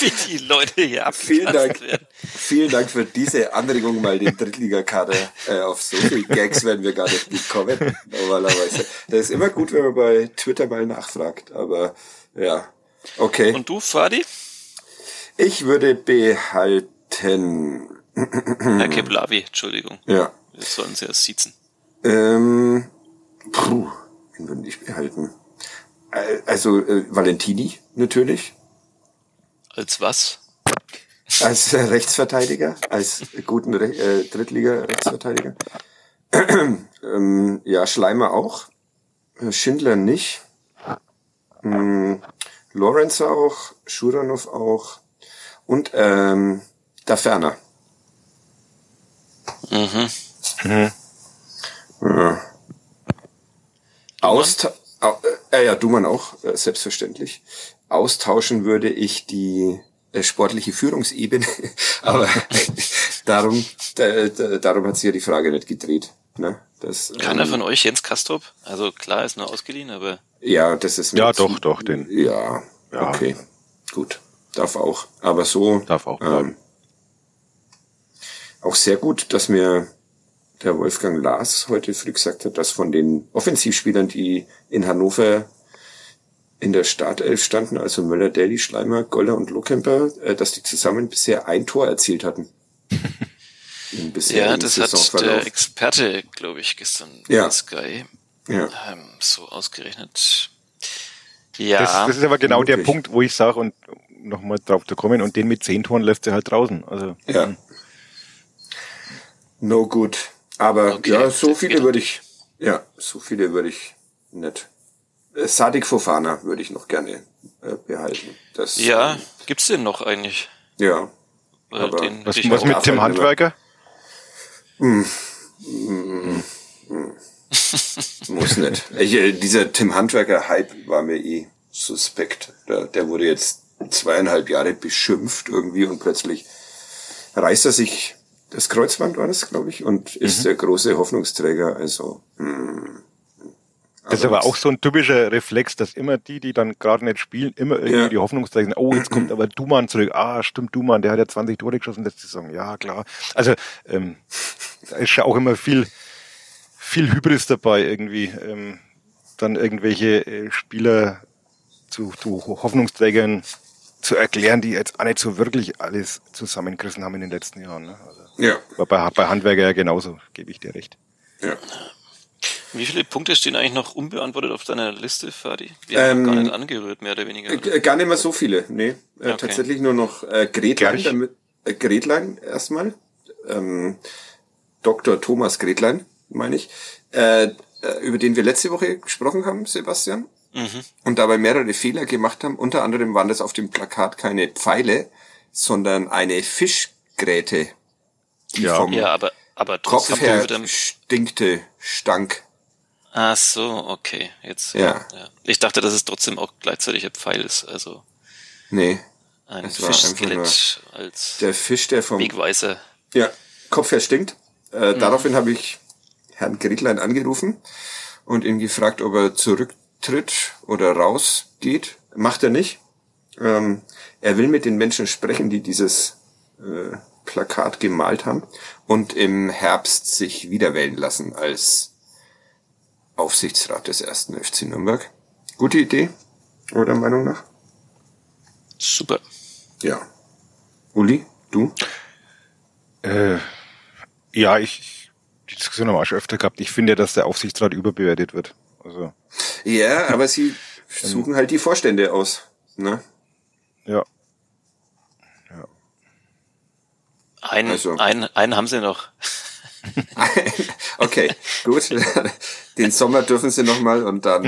Wie die Leute hier vielen Dank, werden. Vielen Dank für diese Anregung, mal den Drittligakader äh, auf so viele Gags werden wir gar nicht gekommen, normalerweise. Das ist immer gut, wenn man bei Twitter mal nachfragt, aber ja, okay. Und du, Fadi? Ich würde behalten... Herr Keblavi, Entschuldigung. Ja. Wir sollen sie erst siezen. Ähm, puh, wen würde ich behalten? Äh, also äh, Valentini natürlich. Als was? Als äh, Rechtsverteidiger, als guten Re äh, Drittliga-Rechtsverteidiger. ähm, ja, Schleimer auch. Äh, Schindler nicht. Ähm, Lorenz auch. Schuranov auch. Und ähm, da Ferner. Mhm. mhm. Ja. Aust äh, ja, Dumann auch, äh, selbstverständlich austauschen würde ich die äh, sportliche Führungsebene, aber darum, da, da, darum hat sich ja die Frage nicht gedreht. Ne? Das, Keiner ähm, von euch, Jens Kastrop? Also klar, ist nur ausgeliehen, aber. Ja, das ist Ja, doch, doch, den. Ja, ja, okay. Gut. Darf auch. Aber so. Darf auch. Ähm, auch sehr gut, dass mir der Wolfgang Lars heute früh gesagt hat, dass von den Offensivspielern, die in Hannover in der Startelf standen, also Möller, Daly, Schleimer, Goller und Lohkemper, äh, dass die zusammen bisher ein Tor erzielt hatten. ja, das hat der Experte, glaube ich, gestern ja. bei Sky ja. ähm, so ausgerechnet. Ja. Das, das ist aber genau möglich. der Punkt, wo ich sage, und nochmal drauf zu kommen, und den mit zehn Toren lässt er halt draußen. Also, ja. No good. Aber okay, ja, so viele würde ich, ja, so viele würde ich nicht. Äh, Sadik Fofana würde ich noch gerne äh, behalten. Das, ja, ähm, gibt's den noch eigentlich? Ja. aber was, was mit Tim Handwerker? Hm. Hm. Hm. Muss nicht. Ich, äh, dieser Tim Handwerker-Hype war mir eh suspekt. Der, der wurde jetzt zweieinhalb Jahre beschimpft irgendwie und plötzlich reißt er sich das Kreuzband war das, glaube ich, und ist mhm. der große Hoffnungsträger. Also hm. Das ist aber auch so ein typischer Reflex, dass immer die, die dann gerade nicht spielen, immer irgendwie ja. die Hoffnungsträger sind, oh, jetzt kommt aber Duman zurück. Ah, stimmt, Duman, der hat ja 20 Tore geschossen letzte Saison. Ja, klar. Also ähm, da ist ja auch immer viel, viel Hybris dabei irgendwie. Ähm, dann irgendwelche äh, Spieler zu, zu Hoffnungsträgern zu erklären, die jetzt auch nicht so wirklich alles zusammengerissen haben in den letzten Jahren. Ne? Also, ja. Bei, bei Handwerker ja genauso, gebe ich dir recht. Ja. Wie viele Punkte stehen eigentlich noch unbeantwortet auf deiner Liste, Fadi? Wir ähm, haben gar nicht angerührt, mehr oder weniger. Oder? Gar nicht mehr so viele, nee. Äh, okay. Tatsächlich nur noch äh, Gretlein, damit, äh, Gretlein erstmal. Ähm, Dr. Thomas Gretlein, meine ich. Äh, äh, über den wir letzte Woche gesprochen haben, Sebastian. Mhm. Und dabei mehrere Fehler gemacht haben. Unter anderem waren das auf dem Plakat keine Pfeile, sondern eine Fischgräte. Die ja. vom ja, aber, aber Kopf her stinkte, stank. Ach so, okay. Jetzt. Ja. ja. Ich dachte, dass es trotzdem auch gleichzeitig ein Pfeil ist. Also. Nee. Ein Fischskelett als der Fisch, der vom Wegweiser. Ja, Kopf her stinkt. Äh, mhm. Daraufhin habe ich Herrn Gretlein angerufen und ihn gefragt, ob er zurück tritt oder rausgeht. Macht er nicht. Ähm, er will mit den Menschen sprechen, die dieses äh, Plakat gemalt haben und im Herbst sich wiederwählen lassen als Aufsichtsrat des ersten FC Nürnberg. Gute Idee, oder Meinung nach? Super. Ja. Uli, du? Äh, ja, ich, die Diskussion haben wir auch schon öfter gehabt. Ich finde, dass der Aufsichtsrat überbewertet wird. Also. Ja, aber sie suchen halt die Vorstände aus. Ne? Ja. ja. Einen, also. einen, einen haben sie noch. okay, gut. Den Sommer dürfen sie noch mal und dann.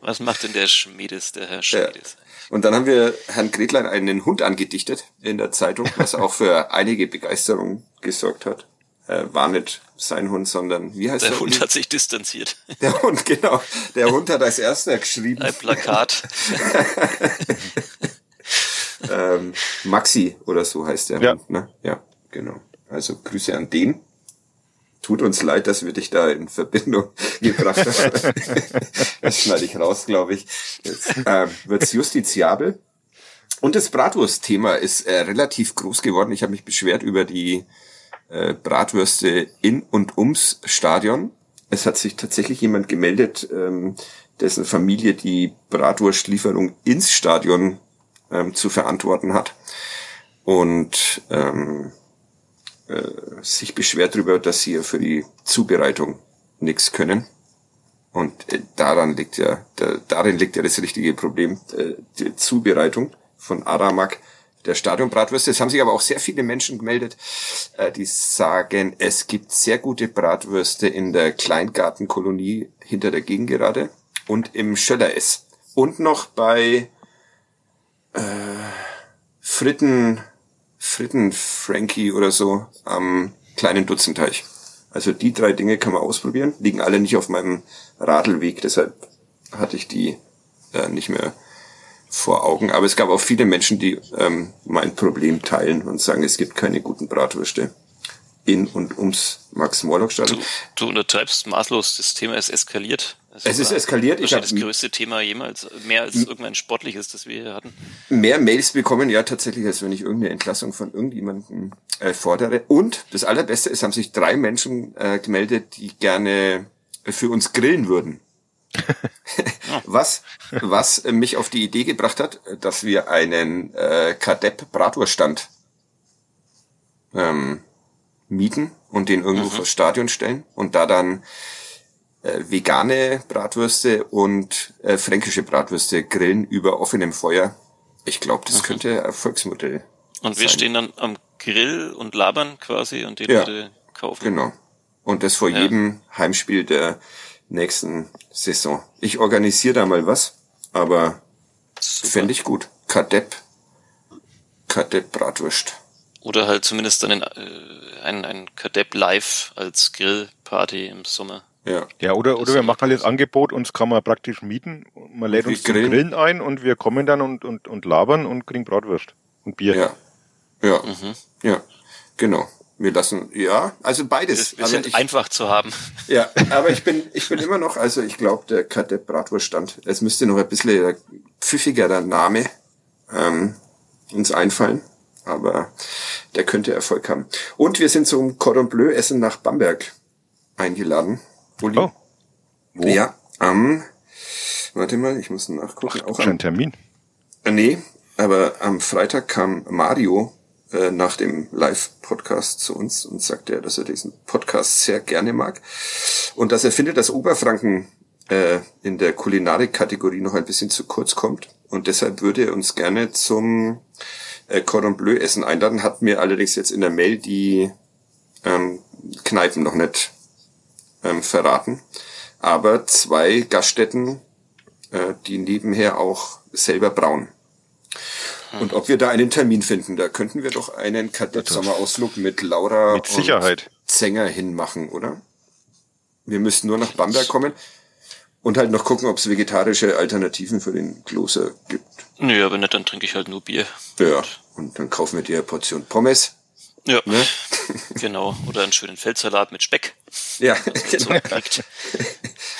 Was macht denn der Schmiedes, der Herr Schmiedes? Ja. Und dann haben wir Herrn Gretlein einen Hund angedichtet in der Zeitung, was auch für einige Begeisterung gesorgt hat äh, war nicht sein Hund, sondern wie heißt der? Der Hund Hund hat sich distanziert. Der Hund, genau. Der Hund hat als erster geschrieben. Ein Plakat. ähm, Maxi oder so heißt der ja. Hund, ne? Ja, genau. Also Grüße an den. Tut uns leid, dass wir dich da in Verbindung gebracht haben. das schneide ich raus, glaube ich. Jetzt äh, wird's justiziabel. Und das Bratwurst-Thema ist äh, relativ groß geworden. Ich habe mich beschwert über die äh, Bratwürste in und ums Stadion. Es hat sich tatsächlich jemand gemeldet, ähm, dessen Familie die Bratwurstlieferung ins Stadion ähm, zu verantworten hat und ähm, äh, sich beschwert darüber, dass sie für die Zubereitung nichts können. Und äh, daran liegt ja, da, darin liegt ja das richtige Problem, äh, die Zubereitung von Aramak der Stadionbratwürste. Es haben sich aber auch sehr viele Menschen gemeldet, äh, die sagen, es gibt sehr gute Bratwürste in der Kleingartenkolonie hinter der Gegengerade und im Schöller-S. Und noch bei äh, Fritten, Fritten Frankie oder so am kleinen Dutzenteich. Also die drei Dinge kann man ausprobieren, liegen alle nicht auf meinem Radelweg, deshalb hatte ich die äh, nicht mehr vor Augen. Aber es gab auch viele Menschen, die ähm, mein Problem teilen und sagen, es gibt keine guten Bratwürste in und ums Max-Morlock-Stadion. Du, du untertreibst maßlos, das Thema ist eskaliert. Also es ist eskaliert. Ich habe das größte Thema jemals, mehr als irgendein sportliches, das wir hier hatten. Mehr Mails bekommen, ja tatsächlich, als wenn ich irgendeine Entlassung von irgendjemandem äh, fordere. Und das Allerbeste ist, haben sich drei Menschen äh, gemeldet, die gerne für uns grillen würden. was, was mich auf die Idee gebracht hat, dass wir einen äh, Kadepp Bratwurststand ähm, mieten und den irgendwo mhm. vors Stadion stellen und da dann äh, vegane Bratwürste und äh, fränkische Bratwürste grillen über offenem Feuer. Ich glaube, das mhm. könnte ein Erfolgsmodell Und wir sein. stehen dann am Grill und labern quasi und die ja, Leute kaufen. Genau. Und das vor ja. jedem Heimspiel der nächsten Saison. Ich organisiere da mal was, aber fände ich gut. Kadepp. Kadepp Bratwurst. Oder halt zumindest dann äh, ein, ein Kadepp Live als Grillparty im Sommer. Ja. Ja, oder, oder wir machen halt das Angebot, uns kann man praktisch mieten. Man lädt uns grillen. zum Grillen ein und wir kommen dann und, und, und labern und kriegen Bratwurst und Bier. Ja. Ja. Mhm. Ja. Genau. Wir lassen, ja, also beides. Wir, wir sind ich, einfach zu haben. Ja, aber ich bin, ich bin immer noch, also ich glaube, der Kadepp Bratwurststand, es müsste noch ein bisschen pfiffiger der Name ähm, uns einfallen, aber der könnte Erfolg haben. Und wir sind zum Cordon Bleu Essen nach Bamberg eingeladen. Uli. Oh. Wo? Ja, am, warte mal, ich muss nachgucken. Ach, auch schon Termin? Äh, nee, aber am Freitag kam Mario äh, nach dem Live-Podcast zu uns und sagte, dass er diesen Podcast sehr gerne mag und dass er findet, dass Oberfranken äh, in der Kulinarik-Kategorie noch ein bisschen zu kurz kommt und deshalb würde er uns gerne zum äh, Cordon Bleu Essen einladen, hat mir allerdings jetzt in der Mail die ähm, Kneipen noch nicht ähm, verraten. Aber zwei Gaststätten, äh, die nebenher auch selber brauen. Und ob wir da einen Termin finden, da könnten wir doch einen Kadett-Sommerausflug mit Laura mit Sicherheit. und Zenger hinmachen, oder? Wir müssten nur nach Bamberg kommen und halt noch gucken, ob es vegetarische Alternativen für den Kloster gibt. Nö, aber nicht, dann trinke ich halt nur Bier. Ja, und dann kaufen wir dir eine Portion Pommes. Ja, ne? genau. Oder einen schönen Feldsalat mit Speck. Ja, genau.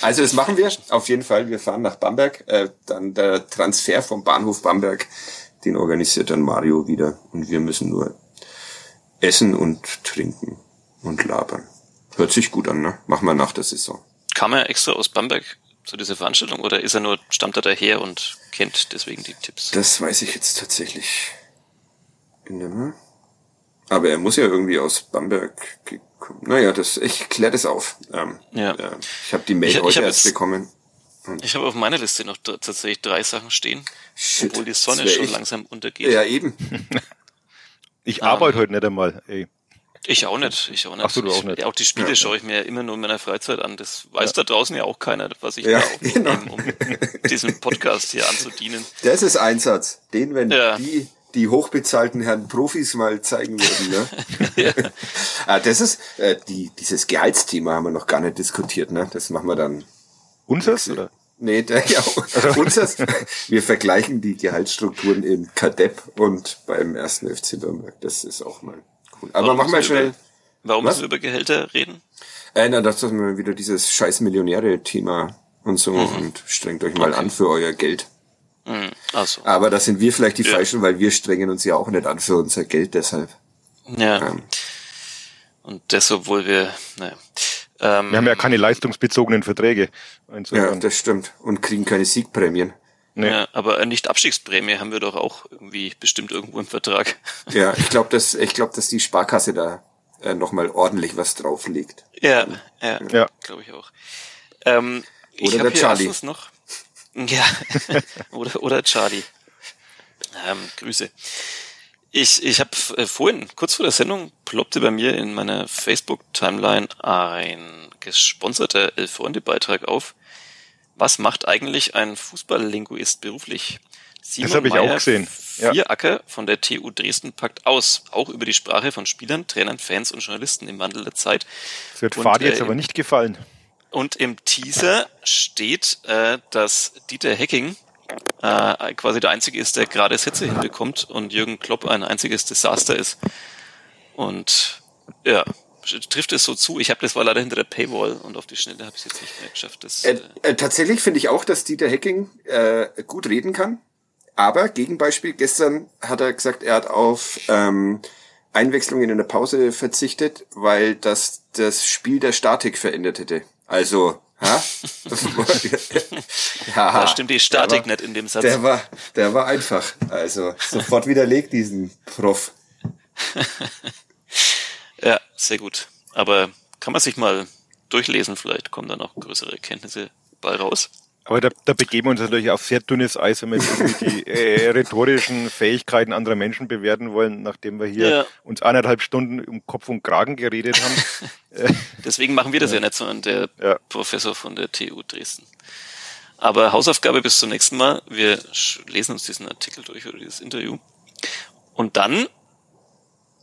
Also das machen wir auf jeden Fall. Wir fahren nach Bamberg. Äh, dann der Transfer vom Bahnhof Bamberg, den organisiert dann Mario wieder. Und wir müssen nur essen und trinken und labern. Hört sich gut an, ne? Machen wir nach der Saison. Kam er extra aus Bamberg zu dieser Veranstaltung oder ist er nur, stammt er daher und kennt deswegen die Tipps? Das weiß ich jetzt tatsächlich. Aber er muss ja irgendwie aus Bamberg gekommen. Naja, das, ich kläre das auf. Ähm, ja. Äh, ich habe die Mail ich, heute ich erst bekommen. Und ich habe auf meiner Liste noch tatsächlich drei Sachen stehen, Shit, obwohl die Sonne schon ich. langsam untergeht. Ja, eben. ich arbeite um, heute nicht einmal, ey. Ich auch nicht, ich auch nicht. Ach so, du auch nicht. auch die Spiele ja. schaue ich mir immer nur in meiner Freizeit an. Das weiß ja. da draußen ja auch keiner, was ich ja, da auch genau. nehme, um diesen Podcast hier anzudienen. Das ist Einsatz. Den, wenn ja. die die hochbezahlten Herren Profis mal zeigen würden. Ne? ja. ah, das ist äh, die, dieses Gehaltsthema haben wir noch gar nicht diskutiert. Ne? Das machen wir dann. Unseres? Oder? Nee, der, ja, also. unseres. Wir vergleichen die Gehaltsstrukturen in Kadepp und beim ersten FC Nürnberg. Das ist auch mal cool. Aber warum machen wir schnell. Warum müssen wir über Gehälter reden? Äh, na, das ist wir wieder dieses scheiß Millionäre-Thema und so mhm. und strengt euch mal okay. an für euer Geld. Mhm. So. Aber da sind wir vielleicht die ja. Falschen, weil wir strengen uns ja auch nicht an für unser Geld deshalb. Ja. Ähm. Und das, obwohl wir, naja. Ähm, wir haben ja keine leistungsbezogenen Verträge. Ja, das stimmt. Und kriegen keine Siegprämien. Nee. Ja, aber nicht Abstiegsprämie haben wir doch auch irgendwie bestimmt irgendwo im Vertrag. Ja, ich glaube, dass ich glaube, dass die Sparkasse da äh, noch mal ordentlich was drauflegt. Ja, ja, ja. glaube ich auch. Ähm, Oder ich der Charlie. noch ja, oder, oder Charlie. Ähm, Grüße. Ich, ich habe äh, vorhin, kurz vor der Sendung, ploppte bei mir in meiner Facebook-Timeline ein gesponserter Elf-Freunde-Beitrag auf. Was macht eigentlich ein Fußballlinguist beruflich? Simon das habe ich Meyer, auch gesehen. Ja. Vieracker von der TU Dresden packt aus, auch über die Sprache von Spielern, Trainern, Fans und Journalisten im Wandel der Zeit. Das wird Fadi jetzt äh, aber nicht gefallen. Und im Teaser steht, äh, dass Dieter Hecking, äh, quasi der Einzige ist, der gerade Sätze hinbekommt und Jürgen Klopp ein einziges Desaster ist. Und ja, trifft es so zu. Ich habe das war leider hinter der Paywall und auf die Schnelle habe ich es jetzt nicht mehr geschafft. Das, äh, äh, tatsächlich finde ich auch, dass Dieter Hecking äh, gut reden kann. Aber Gegenbeispiel, gestern hat er gesagt, er hat auf ähm, Einwechslungen in der Pause verzichtet, weil das das Spiel der Statik verändert hätte. Also, ha? ja, da stimmt die Statik war, nicht in dem Satz. Der war, der war einfach. Also sofort widerlegt diesen Prof. ja, sehr gut. Aber kann man sich mal durchlesen, vielleicht kommen da noch größere Erkenntnisse bei raus. Aber da, da begeben wir uns natürlich auf sehr dünnes Eis, wenn wir jetzt die äh, rhetorischen Fähigkeiten anderer Menschen bewerten wollen, nachdem wir hier ja. uns eineinhalb Stunden um Kopf und Kragen geredet haben. Deswegen machen wir das ja, ja nicht, sondern der ja. Professor von der TU Dresden. Aber Hausaufgabe bis zum nächsten Mal. Wir lesen uns diesen Artikel durch oder dieses Interview. Und dann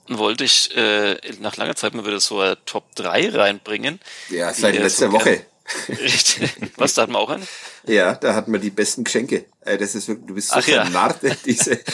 wollte ich äh, nach langer Zeit mal wieder so ein Top 3 reinbringen. Ja, seit letzter so Woche. Richtig. Was, da hatten wir auch eine? Ja, da hatten wir die besten Geschenke. Äh, das ist wirklich, du bist so Ach, ja. diese.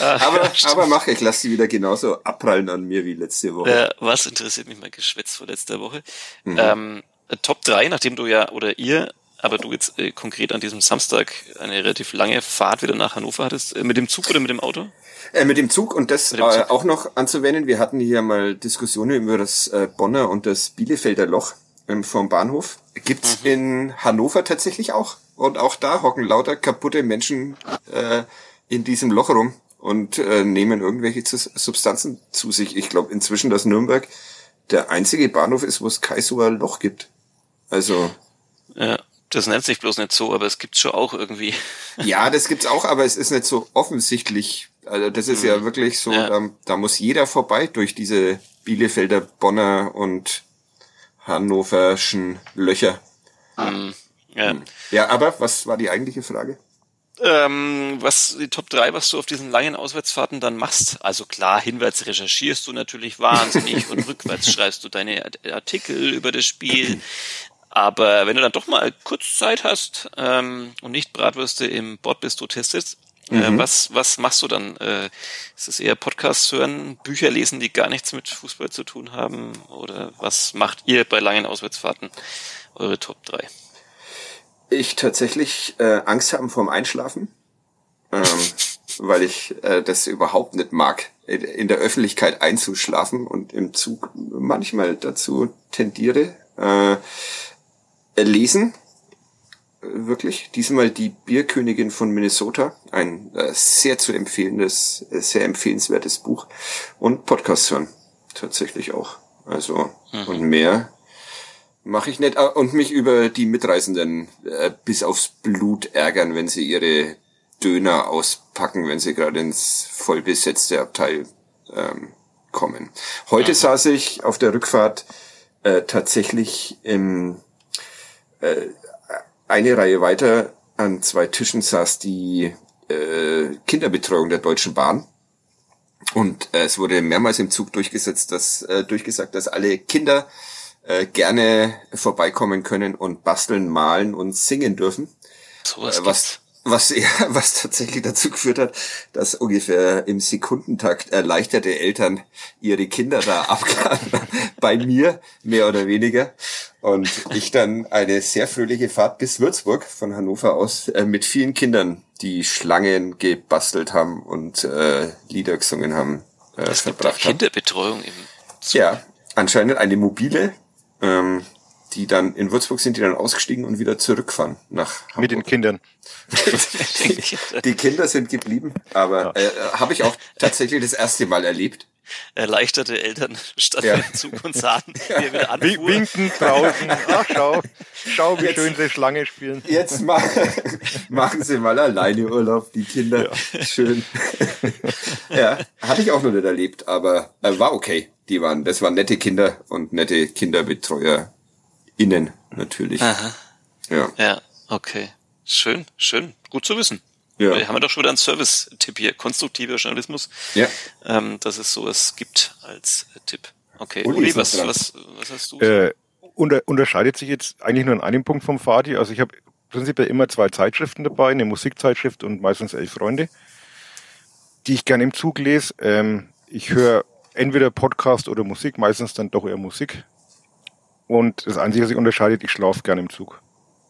Ach, aber, ja, aber mach, ich lass sie wieder genauso abprallen an mir wie letzte Woche. Äh, was interessiert mich mein Geschwätz vor letzter Woche? Mhm. Ähm, Top 3, nachdem du ja, oder ihr, aber du jetzt äh, konkret an diesem Samstag eine relativ lange Fahrt wieder nach Hannover hattest, äh, mit dem Zug oder mit dem Auto? Äh, mit dem Zug und das äh, auch noch anzuwenden. Wir hatten hier mal Diskussionen über das äh, Bonner und das Bielefelder Loch ähm, vom Bahnhof. Gibt's mhm. in Hannover tatsächlich auch. Und auch da hocken lauter kaputte Menschen äh, in diesem Loch rum und äh, nehmen irgendwelche Substanzen zu sich. Ich glaube inzwischen, dass Nürnberg der einzige Bahnhof ist, wo es ein Loch gibt. Also. Ja, das nennt sich bloß nicht so, aber es gibt's schon auch irgendwie. Ja, das gibt's auch, aber es ist nicht so offensichtlich also das ist mhm. ja wirklich so, ja. Da, da, muss jeder vorbei durch diese Bielefelder, Bonner und Hannoverschen Löcher. Mhm. Ja. Hm. ja, aber was war die eigentliche Frage? Ähm, was die Top 3, was du auf diesen langen Auswärtsfahrten dann machst. Also klar, hinwärts recherchierst du natürlich wahnsinnig und rückwärts schreibst du deine Artikel über das Spiel. Aber wenn du dann doch mal kurz Zeit hast ähm, und nicht Bratwürste im Bordbistro testest, äh, mhm. was, was machst du dann? Äh, ist es eher Podcasts hören, Bücher lesen, die gar nichts mit Fußball zu tun haben? Oder was macht ihr bei langen Auswärtsfahrten? Eure Top 3? Ich tatsächlich äh, Angst haben vorm Einschlafen, ähm, weil ich äh, das überhaupt nicht mag, in der Öffentlichkeit einzuschlafen und im Zug manchmal dazu tendiere. Äh, lesen wirklich. Diesmal die Bierkönigin von Minnesota. Ein äh, sehr zu empfehlendes, äh, sehr empfehlenswertes Buch. Und Podcast hören. Tatsächlich auch. Also, mhm. und mehr mache ich nicht. Ah, und mich über die Mitreisenden äh, bis aufs Blut ärgern, wenn sie ihre Döner auspacken, wenn sie gerade ins vollbesetzte Abteil ähm, kommen. Heute mhm. saß ich auf der Rückfahrt äh, tatsächlich im äh, eine Reihe weiter an zwei Tischen saß die äh, Kinderbetreuung der Deutschen Bahn. Und äh, es wurde mehrmals im Zug durchgesetzt, dass, äh, durchgesagt, dass alle Kinder äh, gerne vorbeikommen können und basteln, malen und singen dürfen. So was, äh, was was, ja, was tatsächlich dazu geführt hat, dass ungefähr im Sekundentakt erleichterte Eltern ihre Kinder da abgaben, bei mir mehr oder weniger. Und ich dann eine sehr fröhliche Fahrt bis Würzburg von Hannover aus äh, mit vielen Kindern, die Schlangen gebastelt haben und äh, Lieder gesungen haben. Äh, es gibt verbracht Kinderbetreuung im Zug. Ja, anscheinend eine mobile. Ähm, die dann in Würzburg sind, die dann ausgestiegen und wieder zurückfahren nach Hamburg. Mit den Kindern. die Kinder sind geblieben, aber äh, habe ich auch tatsächlich das erste Mal erlebt. Erleichterte Eltern standen ja. im Zug und sahen, wie er wieder anfuhr. Winken draußen. Ach, schau, schau, wie jetzt, schön sie Schlange spielen. Jetzt ma machen sie mal alleine Urlaub, die Kinder. Ja. Schön. ja, hatte ich auch noch nicht erlebt, aber äh, war okay. Die waren, das waren nette Kinder und nette Kinderbetreuer innen natürlich. Aha. Ja. Ja, okay. Schön, schön. Gut zu wissen. Ja. Wir haben doch schon wieder einen Service-Tipp hier, konstruktiver Journalismus. Ja. Ähm, dass es sowas gibt als Tipp. Okay. Uli, Uli was, was, was hast du? Äh, unter, unterscheidet sich jetzt eigentlich nur in einem Punkt vom Fadi. Also ich habe prinzipiell immer zwei Zeitschriften dabei, eine Musikzeitschrift und meistens elf Freunde, die ich gerne im Zug lese. Ähm, ich höre entweder Podcast oder Musik, meistens dann doch eher Musik. Und das Einzige, was sich unterscheidet, ich schlafe gerne im Zug.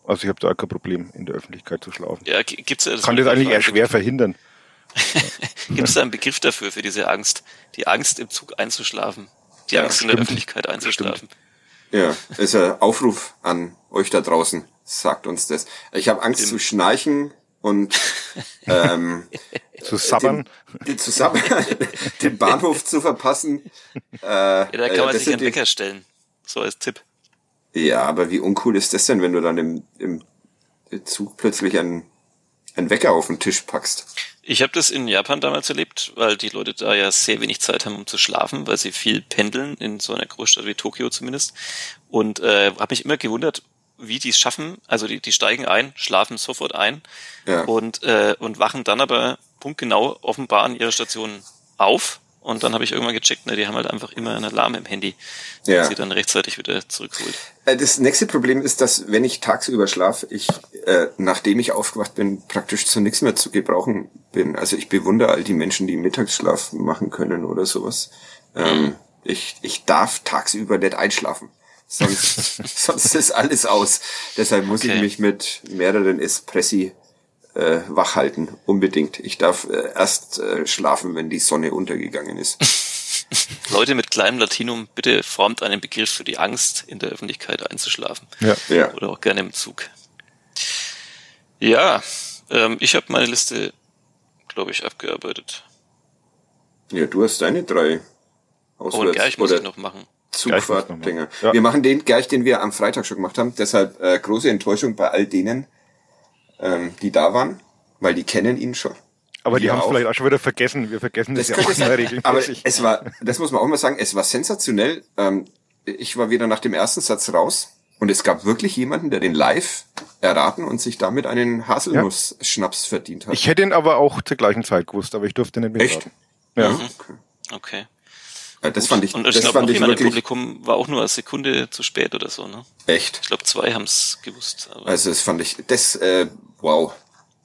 Also ich habe da kein Problem, in der Öffentlichkeit zu schlafen. Ja, gibt's das Kann das eigentlich eher schwer verhindern. Gibt es da einen Begriff dafür, für diese Angst? Die Angst im Zug einzuschlafen. Die ja, Angst stimmt. in der Öffentlichkeit einzuschlafen. Ja, ist ein Aufruf an euch da draußen, sagt uns das. Ich habe Angst Im zu schnarchen und ähm, zu sabbern. Den, zu sabbern, den Bahnhof zu verpassen. Äh, ja, da kann man sich einen Wecker stellen. So als Tipp. Ja, aber wie uncool ist das denn, wenn du dann im, im Zug plötzlich einen, einen Wecker auf den Tisch packst? Ich habe das in Japan damals erlebt, weil die Leute da ja sehr wenig Zeit haben, um zu schlafen, weil sie viel pendeln, in so einer Großstadt wie Tokio zumindest. Und äh, habe mich immer gewundert, wie die es schaffen. Also die, die steigen ein, schlafen sofort ein ja. und, äh, und wachen dann aber punktgenau offenbar an ihrer Station auf und dann habe ich irgendwann gecheckt, ne, die haben halt einfach immer einen Alarm im Handy, der ja. sie dann rechtzeitig wieder zurückholt. Äh, das nächste Problem ist, dass wenn ich tagsüber schlafe, ich, äh, nachdem ich aufgewacht bin, praktisch zu nichts mehr zu gebrauchen bin. Also ich bewundere all die Menschen, die Mittagsschlaf machen können oder sowas. Ähm, ich, ich darf tagsüber nicht einschlafen. Sonst, sonst ist alles aus. Deshalb muss okay. ich mich mit mehreren Espressi äh, wach halten, unbedingt. Ich darf äh, erst äh, schlafen, wenn die Sonne untergegangen ist. Leute mit kleinem Latinum, bitte formt einen Begriff für die Angst, in der Öffentlichkeit einzuschlafen. Ja. ja. Oder auch gerne im Zug. Ja, ähm, ich habe meine Liste, glaube ich, abgearbeitet. Ja, du hast deine drei Auswärts oh, Gerch muss ich noch machen. Zugfahrtdinger. Ja. Wir machen den Gerch, den wir am Freitag schon gemacht haben. Deshalb äh, große Enttäuschung bei all denen, ähm, die da waren, weil die kennen ihn schon. Aber die haben es vielleicht auch schon wieder vergessen. Wir vergessen das, das ja auch sein, regelmäßig. Aber es war, das muss man auch mal sagen, es war sensationell. Ähm, ich war wieder nach dem ersten Satz raus und es gab wirklich jemanden, der den live erraten und sich damit einen Haselnuss-Schnaps ja. verdient hat. Ich hätte ihn aber auch zur gleichen Zeit gewusst, aber ich durfte nicht mehr Echt? Ja. Mhm. Okay. Ja, das fand ich. Und ich glaube, noch jemand im Publikum war auch nur eine Sekunde zu spät oder so, ne? Echt? Ich glaube, zwei haben es gewusst. also das fand ich, das, äh, wow,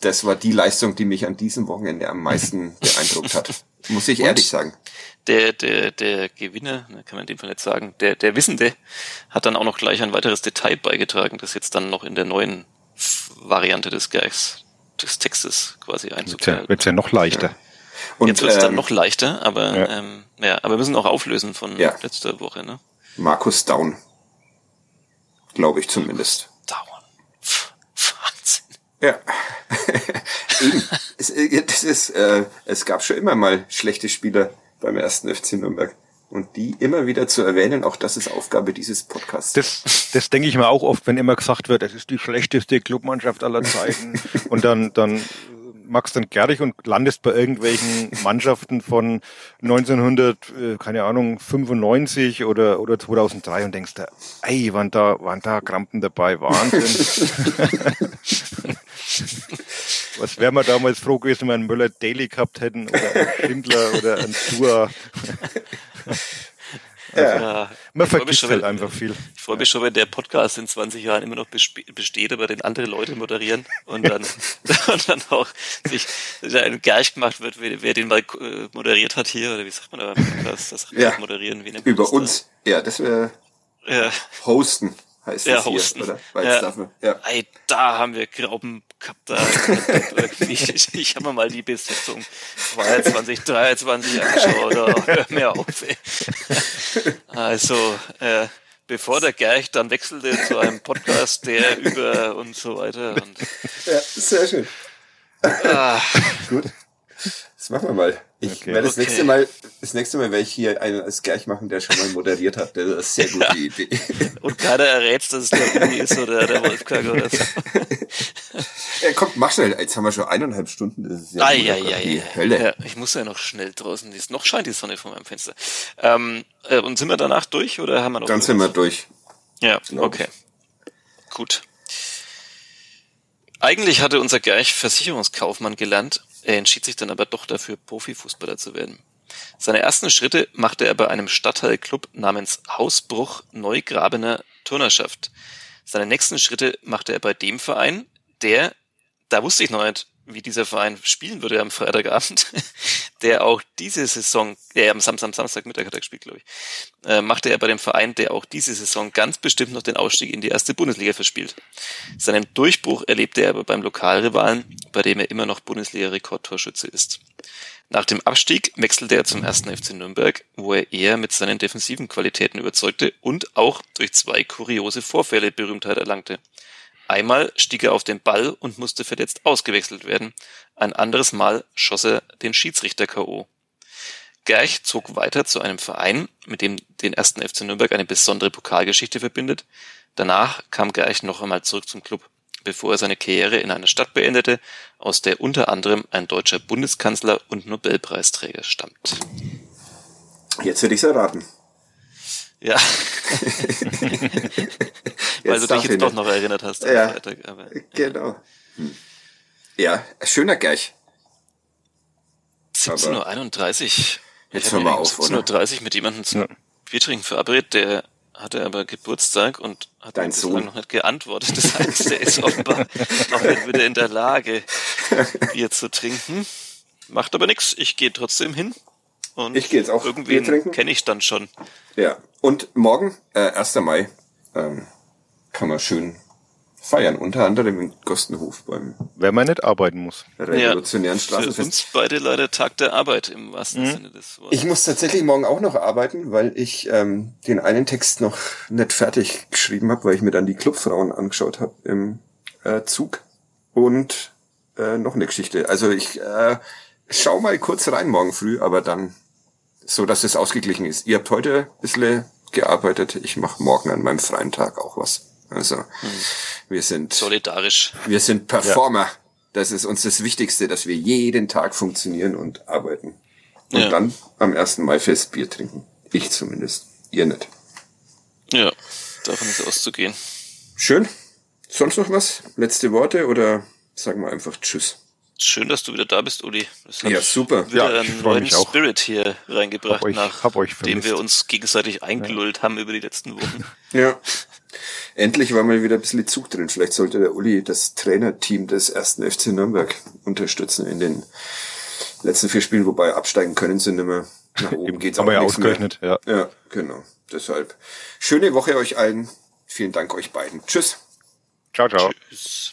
das war die Leistung, die mich an diesem Wochenende am meisten beeindruckt hat. Muss ich Und ehrlich sagen. Der, der, der Gewinner, ne, kann man in dem Fall nicht sagen, der, der Wissende hat dann auch noch gleich ein weiteres Detail beigetragen, das jetzt dann noch in der neuen Variante des Gags, des Textes quasi einzugreifen. Wird's ja, ja noch leichter. Ja. Und, Jetzt wird es ähm, dann noch leichter, aber ja. Ähm, ja, aber wir müssen auch auflösen von ja. letzter Woche, ne? Markus Down. Glaube ich zumindest. Down. Wahnsinn. Ja. Es, das ist, äh, es gab schon immer mal schlechte Spieler beim ersten FC Nürnberg. Und die immer wieder zu erwähnen, auch das ist Aufgabe dieses Podcasts. Das, das denke ich mir auch oft, wenn immer gesagt wird, es ist die schlechteste Clubmannschaft aller Zeiten. und dann, dann machst dann Gärtig und landest bei irgendwelchen Mannschaften von 1900, äh, keine Ahnung, 95 oder, oder 2003 und denkst da, ey, waren da, waren da Krampen dabei, Wahnsinn. Was wären wir damals froh gewesen, wenn wir einen Möller Daily gehabt hätten oder einen Schindler oder einen Tour. Ja. Man vergisst schon, halt einfach viel. Ich freue mich schon, wenn der Podcast in 20 Jahren immer noch besteht, aber den andere Leute moderieren und dann, und dann auch sich ein Gerch gemacht wird, wer, wer, den mal äh, moderiert hat hier, oder wie sagt man da beim Podcast, das ja. moderieren, wie Über uns. Ja, das wäre ja. hosten heißt ja, hosten. hier, oder? ja. Dafür, ja. Ey, da haben wir Grauben gehabt. Da, ich ich habe mir mal die Besetzung 22, 23 angeschaut. Hör mir auf. Ey. Also, äh, bevor der Gerch dann wechselte zu einem Podcast, der über und so weiter. Und, ja, sehr schön. Ah. Gut. Das machen wir mal. Ich okay. werde das okay. nächste Mal, das nächste Mal werde ich hier einen als Gerch machen, der schon mal moderiert hat. Das ist eine sehr gute ja. Idee. Und keiner errät, dass es der Uni ist oder der Wolfgang oder so. Ja, komm, mach schnell. Jetzt haben wir schon eineinhalb Stunden. Das ist ja, ah, ja, ja, die ja, Hölle. Ja, ich muss ja noch schnell draußen. Ist, noch scheint die Sonne vor meinem Fenster. Ähm, äh, und sind wir danach durch oder haben wir noch? Dann sind wir durch. Ja, okay. Gut. Eigentlich hatte unser Gerch Versicherungskaufmann gelernt er entschied sich dann aber doch dafür, Profifußballer zu werden. Seine ersten Schritte machte er bei einem Stadtteilclub namens Hausbruch Neugrabener Turnerschaft. Seine nächsten Schritte machte er bei dem Verein, der, da wusste ich noch nicht, wie dieser Verein spielen würde am Freitagabend, der auch diese Saison, äh, am Samstag, Samstagmittag hat er gespielt, glaube ich, äh, machte er bei dem Verein, der auch diese Saison ganz bestimmt noch den Ausstieg in die erste Bundesliga verspielt. Seinen Durchbruch erlebte er aber beim Lokalrivalen, bei dem er immer noch Bundesliga-Rekordtorschütze ist. Nach dem Abstieg wechselte er zum ersten FC Nürnberg, wo er eher mit seinen defensiven Qualitäten überzeugte und auch durch zwei kuriose Vorfälle Berühmtheit erlangte. Einmal stieg er auf den Ball und musste verletzt ausgewechselt werden, ein anderes Mal schoss er den Schiedsrichter K.O. Gerch zog weiter zu einem Verein, mit dem den ersten FC Nürnberg eine besondere Pokalgeschichte verbindet. Danach kam Gerch noch einmal zurück zum Club, bevor er seine Karriere in einer Stadt beendete, aus der unter anderem ein deutscher Bundeskanzler und Nobelpreisträger stammt. Jetzt hätte ich's erraten. Ja. Weil du dich jetzt doch noch erinnert hast am ja, Freitag. Aber, genau. Hm. Ja, schöner Gerch. 17.31 Uhr. Jetzt hören wir auf, 17.30 Uhr mit jemandem zum ja. Biertrinken verabredet, der hatte aber Geburtstag und hat Dein bislang noch nicht geantwortet. Das heißt, der ist offenbar noch nicht wieder in der Lage, Bier zu trinken. Macht aber nichts. Ich gehe trotzdem hin. Und ich gehe jetzt auch irgendwie kenne ich dann schon. Ja. Und morgen, äh, 1. Mai, ähm, kann man schön feiern, unter anderem in Gostenhof beim Wenn man nicht arbeiten muss. Revolutionären ja, Straßenfest. Für uns beide leider Tag der Arbeit im wahrsten mhm. Sinne des Wortes. Ich muss tatsächlich morgen auch noch arbeiten, weil ich ähm, den einen Text noch nicht fertig geschrieben habe, weil ich mir dann die Clubfrauen angeschaut habe im äh, Zug. Und äh, noch eine Geschichte. Also ich äh, schau mal kurz rein morgen früh, aber dann so, dass es ausgeglichen ist. Ihr habt heute ein bisschen gearbeitet. Ich mache morgen an meinem freien Tag auch was. Also hm. wir sind solidarisch. Wir sind Performer. Ja. Das ist uns das Wichtigste, dass wir jeden Tag funktionieren und arbeiten. Und ja. dann am 1. Mai Fest Bier trinken. Ich zumindest. Ihr nicht. Ja, davon ist auszugehen. Schön. Sonst noch was? Letzte Worte oder sagen wir einfach Tschüss? Schön, dass du wieder da bist, Uli. Das hat ja, super. Wieder ja, einen neuen Spirit hier reingebracht, euch, nachdem wir uns gegenseitig eingelullt ja. haben über die letzten Wochen. Ja. Endlich war mal wieder ein bisschen Zug drin. Vielleicht sollte der Uli das Trainerteam des ersten FC Nürnberg unterstützen in den letzten vier Spielen, wobei absteigen können sie nicht mehr. Nach oben geht's auch ja ausgerechnet, mehr. ja. Ja, genau. Deshalb schöne Woche euch allen. Vielen Dank euch beiden. Tschüss. Ciao, ciao. Tschüss.